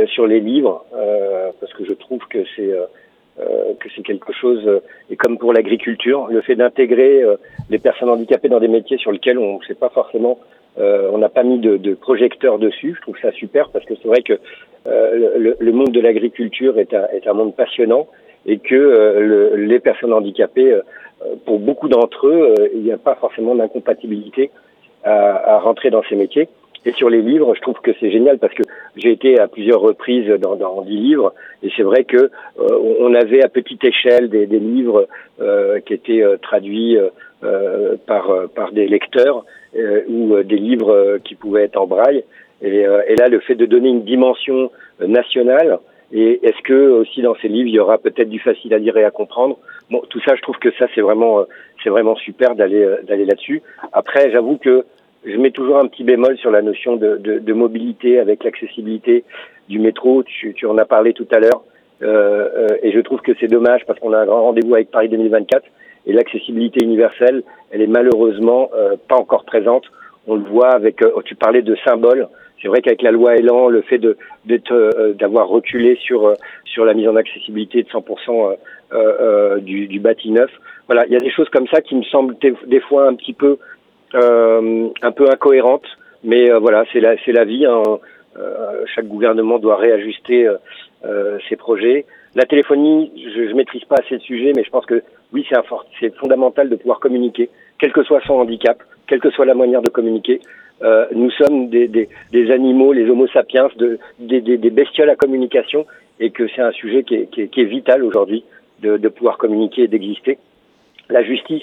sur les livres parce que je trouve que c'est que c'est quelque chose et comme pour l'agriculture, le fait d'intégrer les personnes handicapées dans des métiers sur lesquels on ne sait pas forcément euh, on n'a pas mis de, de, projecteur dessus. Je trouve ça super parce que c'est vrai que euh, le, le, monde de l'agriculture est un, est un, monde passionnant et que euh, les personnes handicapées, euh, pour beaucoup d'entre eux, il n'y a pas forcément d'incompatibilité à, à, rentrer dans ces métiers. Et sur les livres, je trouve que c'est génial parce que j'ai été à plusieurs reprises dans, dans 10 livres et c'est vrai que on avait à petite échelle des, des livres qui étaient traduits par, par des lecteurs euh, ou euh, des livres euh, qui pouvaient être en braille. Et, et, là, le fait de donner une dimension nationale, et est-ce que aussi dans ces livres, il y aura peut-être du facile à lire et à comprendre? Bon, tout ça, je trouve que ça, c'est vraiment, c'est vraiment super d'aller d'aller là-dessus. Après, j'avoue que je mets toujours un petit bémol sur la notion de, de, de mobilité avec l'accessibilité du métro. Tu, tu, en as parlé tout à l'heure, euh, et je trouve que c'est dommage parce qu'on a un grand rendez-vous avec Paris 2024 et l'accessibilité universelle, elle est malheureusement euh, pas encore présente. On le voit avec, euh, tu parlais de symboles. C'est vrai qu'avec la loi Elan, le fait de euh, d'avoir reculé sur sur la mise en accessibilité de 100% du, du bâti neuf, voilà, il y a des choses comme ça qui me semblent des, fois un petit peu un peu incohérentes, mais voilà, c'est la c'est la vie. Hein. chaque gouvernement doit réajuster ses projets. La téléphonie, je, ne maîtrise pas assez le sujet, mais je pense que oui, c'est fondamental de pouvoir communiquer, quel que soit son handicap, quelle que soit la manière de communiquer. Euh, nous sommes des, des, des, animaux, les Homo sapiens, de, des, bestioles à communication, et que c'est un sujet qui est, vital aujourd'hui de, pouvoir communiquer et d'exister. La justice,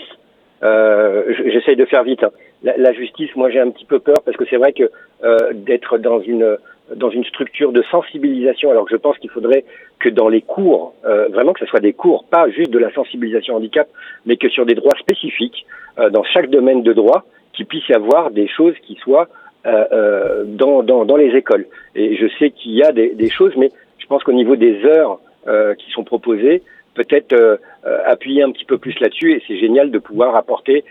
euh, j'essaye de faire vite. Hein. La, la, justice, moi j'ai un petit peu peur parce que c'est vrai que euh, d'être dans une dans une structure de sensibilisation, alors je pense qu'il faudrait que dans les cours, euh, vraiment que ce soit des cours, pas juste de la sensibilisation handicap, mais que sur des droits spécifiques, euh, dans chaque domaine de droit, qu'il puisse y avoir des choses qui soient euh, euh dans, dans, dans, les écoles. Et je sais qu'il y a des, des, choses, mais je pense qu'au niveau des heures euh, qui sont proposées, peut-être appuyer un petit peu plus là-dessus, et c'est génial de pouvoir apporter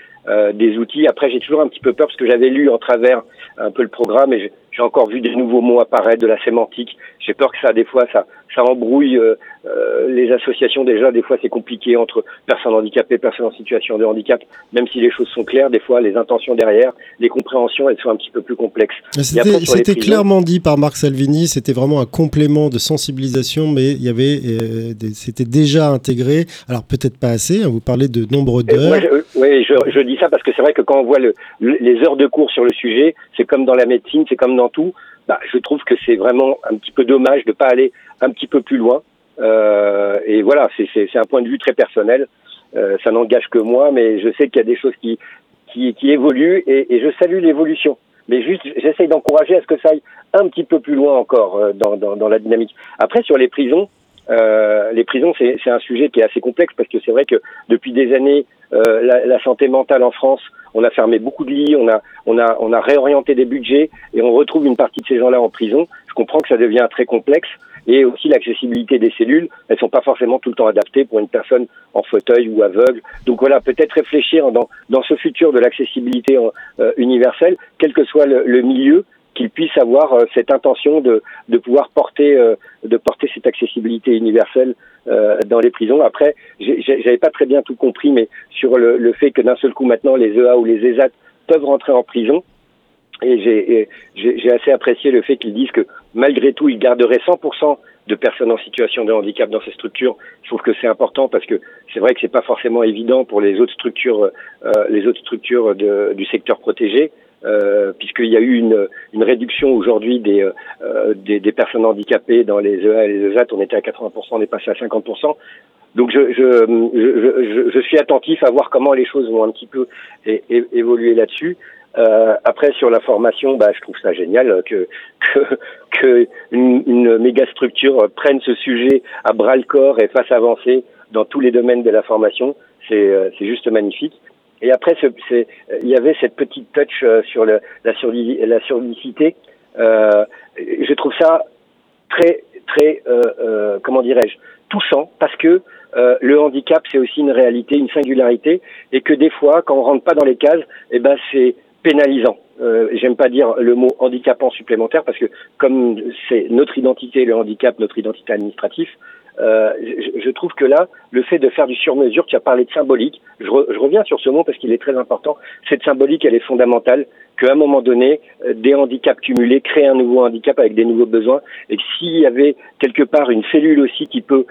des outils. Après, j'ai toujours un petit peu peur parce que j'avais lu en travers un peu le programme et j'ai encore vu des nouveaux mots apparaître, de la sémantique. J'ai peur que ça, des fois, ça, ça embrouille euh, euh, les associations. Déjà, des fois, c'est compliqué entre personnes handicapées, personnes en situation de handicap. Même si les choses sont claires, des fois, les intentions derrière, les compréhensions, elles sont un petit peu plus complexes. C'était clairement dit par Marc Salvini. C'était vraiment un complément de sensibilisation, mais il y avait, euh, c'était déjà intégré. Alors peut-être pas assez. Hein, vous parlez de nombre d'heures. Oui, je, je, dis ça parce que c'est vrai que quand on voit le, les heures de cours sur le sujet, c'est comme dans la médecine, c'est comme dans tout. Bah, je trouve que c'est vraiment un petit peu dommage de ne pas aller un petit peu plus loin. Euh, et voilà, c'est un point de vue très personnel. Euh, ça n'engage que moi, mais je sais qu'il y a des choses qui, qui, qui évoluent et, et je salue l'évolution. Mais juste, j'essaye d'encourager à ce que ça aille un petit peu plus loin encore euh, dans, dans, dans, la dynamique. Après, sur les prisons, euh, les prisons, c'est un sujet qui est assez complexe parce que c'est vrai que depuis des années, euh, la, la, santé mentale en France, on a fermé beaucoup de lits, on a, on a, on a réorienté des budgets et on retrouve une partie de ces gens-là en prison. Je comprends que ça devient très complexe et aussi l'accessibilité des cellules, elles sont pas forcément tout le temps adaptées pour une personne en fauteuil ou aveugle. Donc voilà, peut-être réfléchir dans, dans ce futur de l'accessibilité euh, universelle, quel que soit le, le milieu, qu'il puisse avoir euh, cette intention de, de pouvoir porter, euh, de porter cette accessibilité universelle euh, dans les prisons. Après, j'avais pas très bien tout compris, mais sur le, le fait que d'un seul coup maintenant les EA ou les ESAT peuvent rentrer en prison. Et j'ai assez apprécié le fait qu'ils disent que malgré tout, ils garderaient 100% de personnes en situation de handicap dans ces structures. Je trouve que c'est important parce que c'est vrai que c'est pas forcément évident pour les autres structures, euh, les autres structures de, du secteur protégé. Euh, puisqu'il y a eu une, une réduction aujourd'hui des, euh, des, des, personnes handicapées dans les EA et les ESAT. On était à 80%, on est passé à 50%. Donc je, je, je, je, suis attentif à voir comment les choses vont un petit peu évoluer là-dessus. Euh, après sur la formation, bah, je trouve ça génial que que, [LAUGHS] que une, une, méga structure prenne ce sujet à bras le corps et fasse avancer dans tous les domaines de la formation. C'est euh, c'est juste magnifique. Et après, c'est, il y avait cette petite touch euh, sur le, la, la surdicité. Euh, je trouve ça très, très, euh, euh comment dirais-je, touchant parce que euh, le handicap, c'est aussi une réalité, une singularité, et que des fois, quand on rentre pas dans les cases, eh ben c'est pénalisant. Euh, J'aime pas dire le mot handicapant supplémentaire parce que comme c'est notre identité, le handicap, notre identité administrative, euh, je, trouve que là, le fait de faire du sur-mesure, tu as parlé de symbolique, je, re, je reviens sur ce mot parce qu'il est très important, cette symbolique, elle est fondamentale, qu'à un moment donné, euh, des handicaps cumulés créent un nouveau handicap avec des nouveaux besoins, et s'il y avait quelque part une cellule aussi qui peut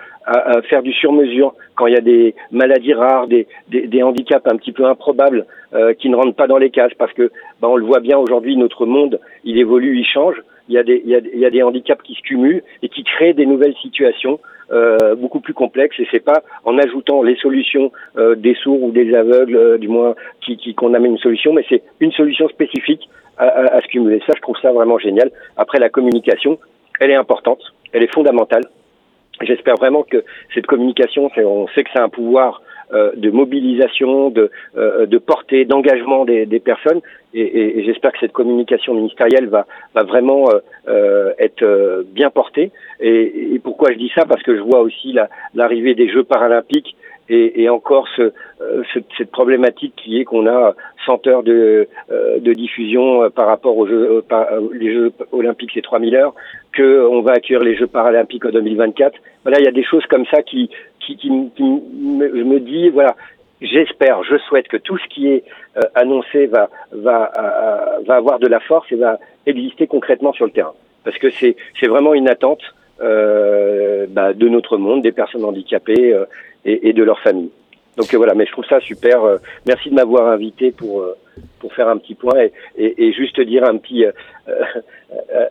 faire du sur-mesure quand il y a des maladies rares, des handicaps un petit peu improbables euh, qui ne rentrent pas dans les cases, parce que ben, on le voit bien aujourd'hui, notre monde, il évolue, il change, il y, a des, handicaps qui se cumulent et qui créent des nouvelles situations euh, beaucoup plus complexes. Et c'est pas en ajoutant les solutions euh, des sourds ou des aveugles, euh, du moins, qui, qu'on amène une solution, mais c'est une solution spécifique à, à, à se cumuler. Ça, je trouve ça vraiment génial. Après, la communication, elle est importante, elle est fondamentale. J'espère vraiment que cette communication, on sait que c'est un pouvoir de mobilisation, de, euh, de portée, d'engagement des, des, personnes. Et, et, et j'espère que cette communication ministérielle va, va vraiment euh, euh être bien portée. Et, et, pourquoi je dis ça? Parce que je vois aussi l'arrivée des Jeux paralympiques et, et encore ce, ce, cette problématique qui est qu'on a 100 heures de, de diffusion par rapport aux Jeux, par, les Jeux olympiques, c'est 3000 heures, qu'on va accueillir les Jeux paralympiques en 2024. Voilà, il y a des choses comme ça qui, qui, qui, me, je me dis, voilà, j'espère, je souhaite que tout ce qui est euh, annoncé va, va, euh, va avoir de la force et va exister concrètement sur le terrain. Parce que c'est, vraiment une attente euh, bah, de notre monde, des personnes handicapées euh, et, et, de leurs familles. Donc voilà, mais je trouve ça super. merci de m'avoir invité pour pour faire un petit point et, et, et juste dire un petit euh,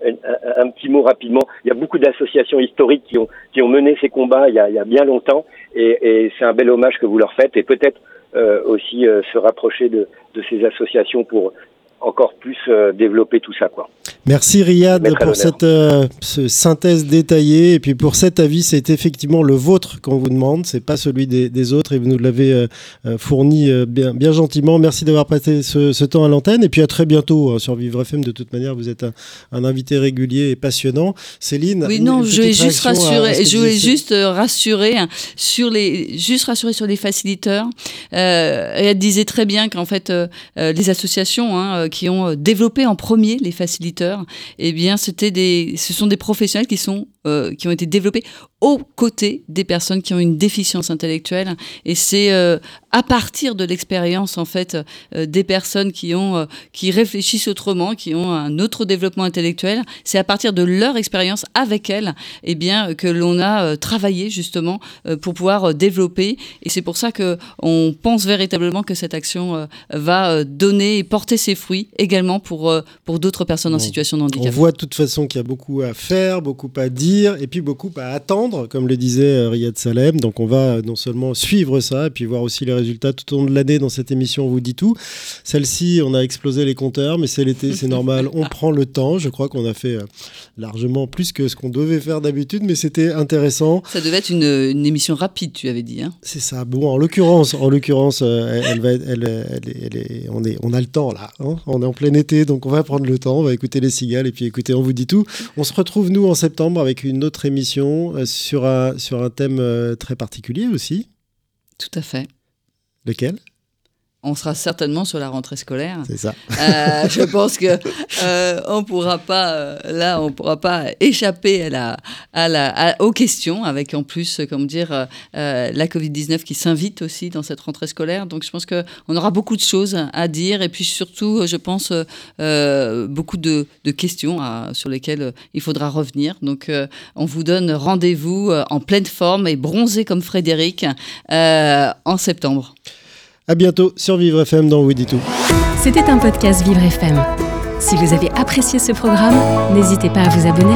un, un, petit mot rapidement. Il y a beaucoup d'associations historiques qui ont qui ont mené ces combats il y a, il y a bien longtemps et, et c'est un bel hommage que vous leur faites et peut-être euh, aussi euh, se rapprocher de, de ces associations pour encore plus euh, développer tout ça quoi. Merci Riyad pour cette euh, synthèse détaillée et puis pour cet avis, c'est effectivement le vôtre qu'on vous demande, c'est pas celui des, des, autres et vous nous l'avez euh, euh fourni euh, bien, bien gentiment. Merci d'avoir prêté ce, ce, temps à l'antenne et puis à très bientôt hein, sur Vivre FM. De toute manière, vous êtes un, un invité régulier et passionnant. Céline. Oui, non, je vais juste rassurer, je voulais juste rassurer sur les, juste rassurer sur les faciliteurs. Euh, elle disait très bien qu'en fait, les associations hein, qui ont développé en premier les faciliteurs eh bien, des, ce sont des professionnels qui sont, euh, qui ont été développés aux côtés des personnes qui ont une déficience intellectuelle. Et c'est euh, à partir de l'expérience, en fait, euh, des personnes qui ont, euh, qui réfléchissent autrement, qui ont un autre développement intellectuel. C'est à partir de leur expérience avec elles, eh bien, que l'on a euh, travaillé justement euh, pour pouvoir développer. Et c'est pour ça que on pense véritablement que cette action va donner et porter ses fruits également pour pour d'autres personnes en situation de handicap. On voit de toute façon qu'il y a beaucoup à faire, beaucoup à dire, et puis beaucoup à attendre comme le disait euh, Riyad Salem. Donc on va euh, non seulement suivre ça, et puis voir aussi les résultats tout au long de l'année dans cette émission On vous dit tout. Celle-ci, on a explosé les compteurs, mais c'est l'été, c'est normal. On [LAUGHS] prend le temps. Je crois qu'on a fait euh, largement plus que ce qu'on devait faire d'habitude, mais c'était intéressant. Ça devait être une, une, émission rapide, tu avais dit. Hein c'est ça. Bon, en l'occurrence, en l'occurrence, elle, elle, va, elle, elle, elle est, on est, on a le temps là. Hein on est en plein été, donc on va prendre le temps. On va écouter les cigales et puis écouter On vous dit tout. On se retrouve nous en septembre avec une autre émission sur un, sur un thème euh, très particulier aussi. Tout à fait. Lequel? On sera certainement sur la rentrée scolaire. C'est ça. Euh, je pense que euh, on pourra pas euh, là, on pourra pas échapper à la, à la, à, aux questions avec en plus, comme dire, euh, la Covid 19 qui s'invite aussi dans cette rentrée scolaire. Donc je pense que on aura beaucoup de choses à dire et puis surtout, je pense euh, beaucoup de, de questions à, sur lesquelles il faudra revenir. Donc on vous donne rendez-vous en pleine forme et bronzé comme Frédéric en septembre. À bientôt sur Vivre FM dans Woody Tout. C'était un podcast Vivre FM. Si vous avez apprécié ce programme, n'hésitez pas à vous abonner.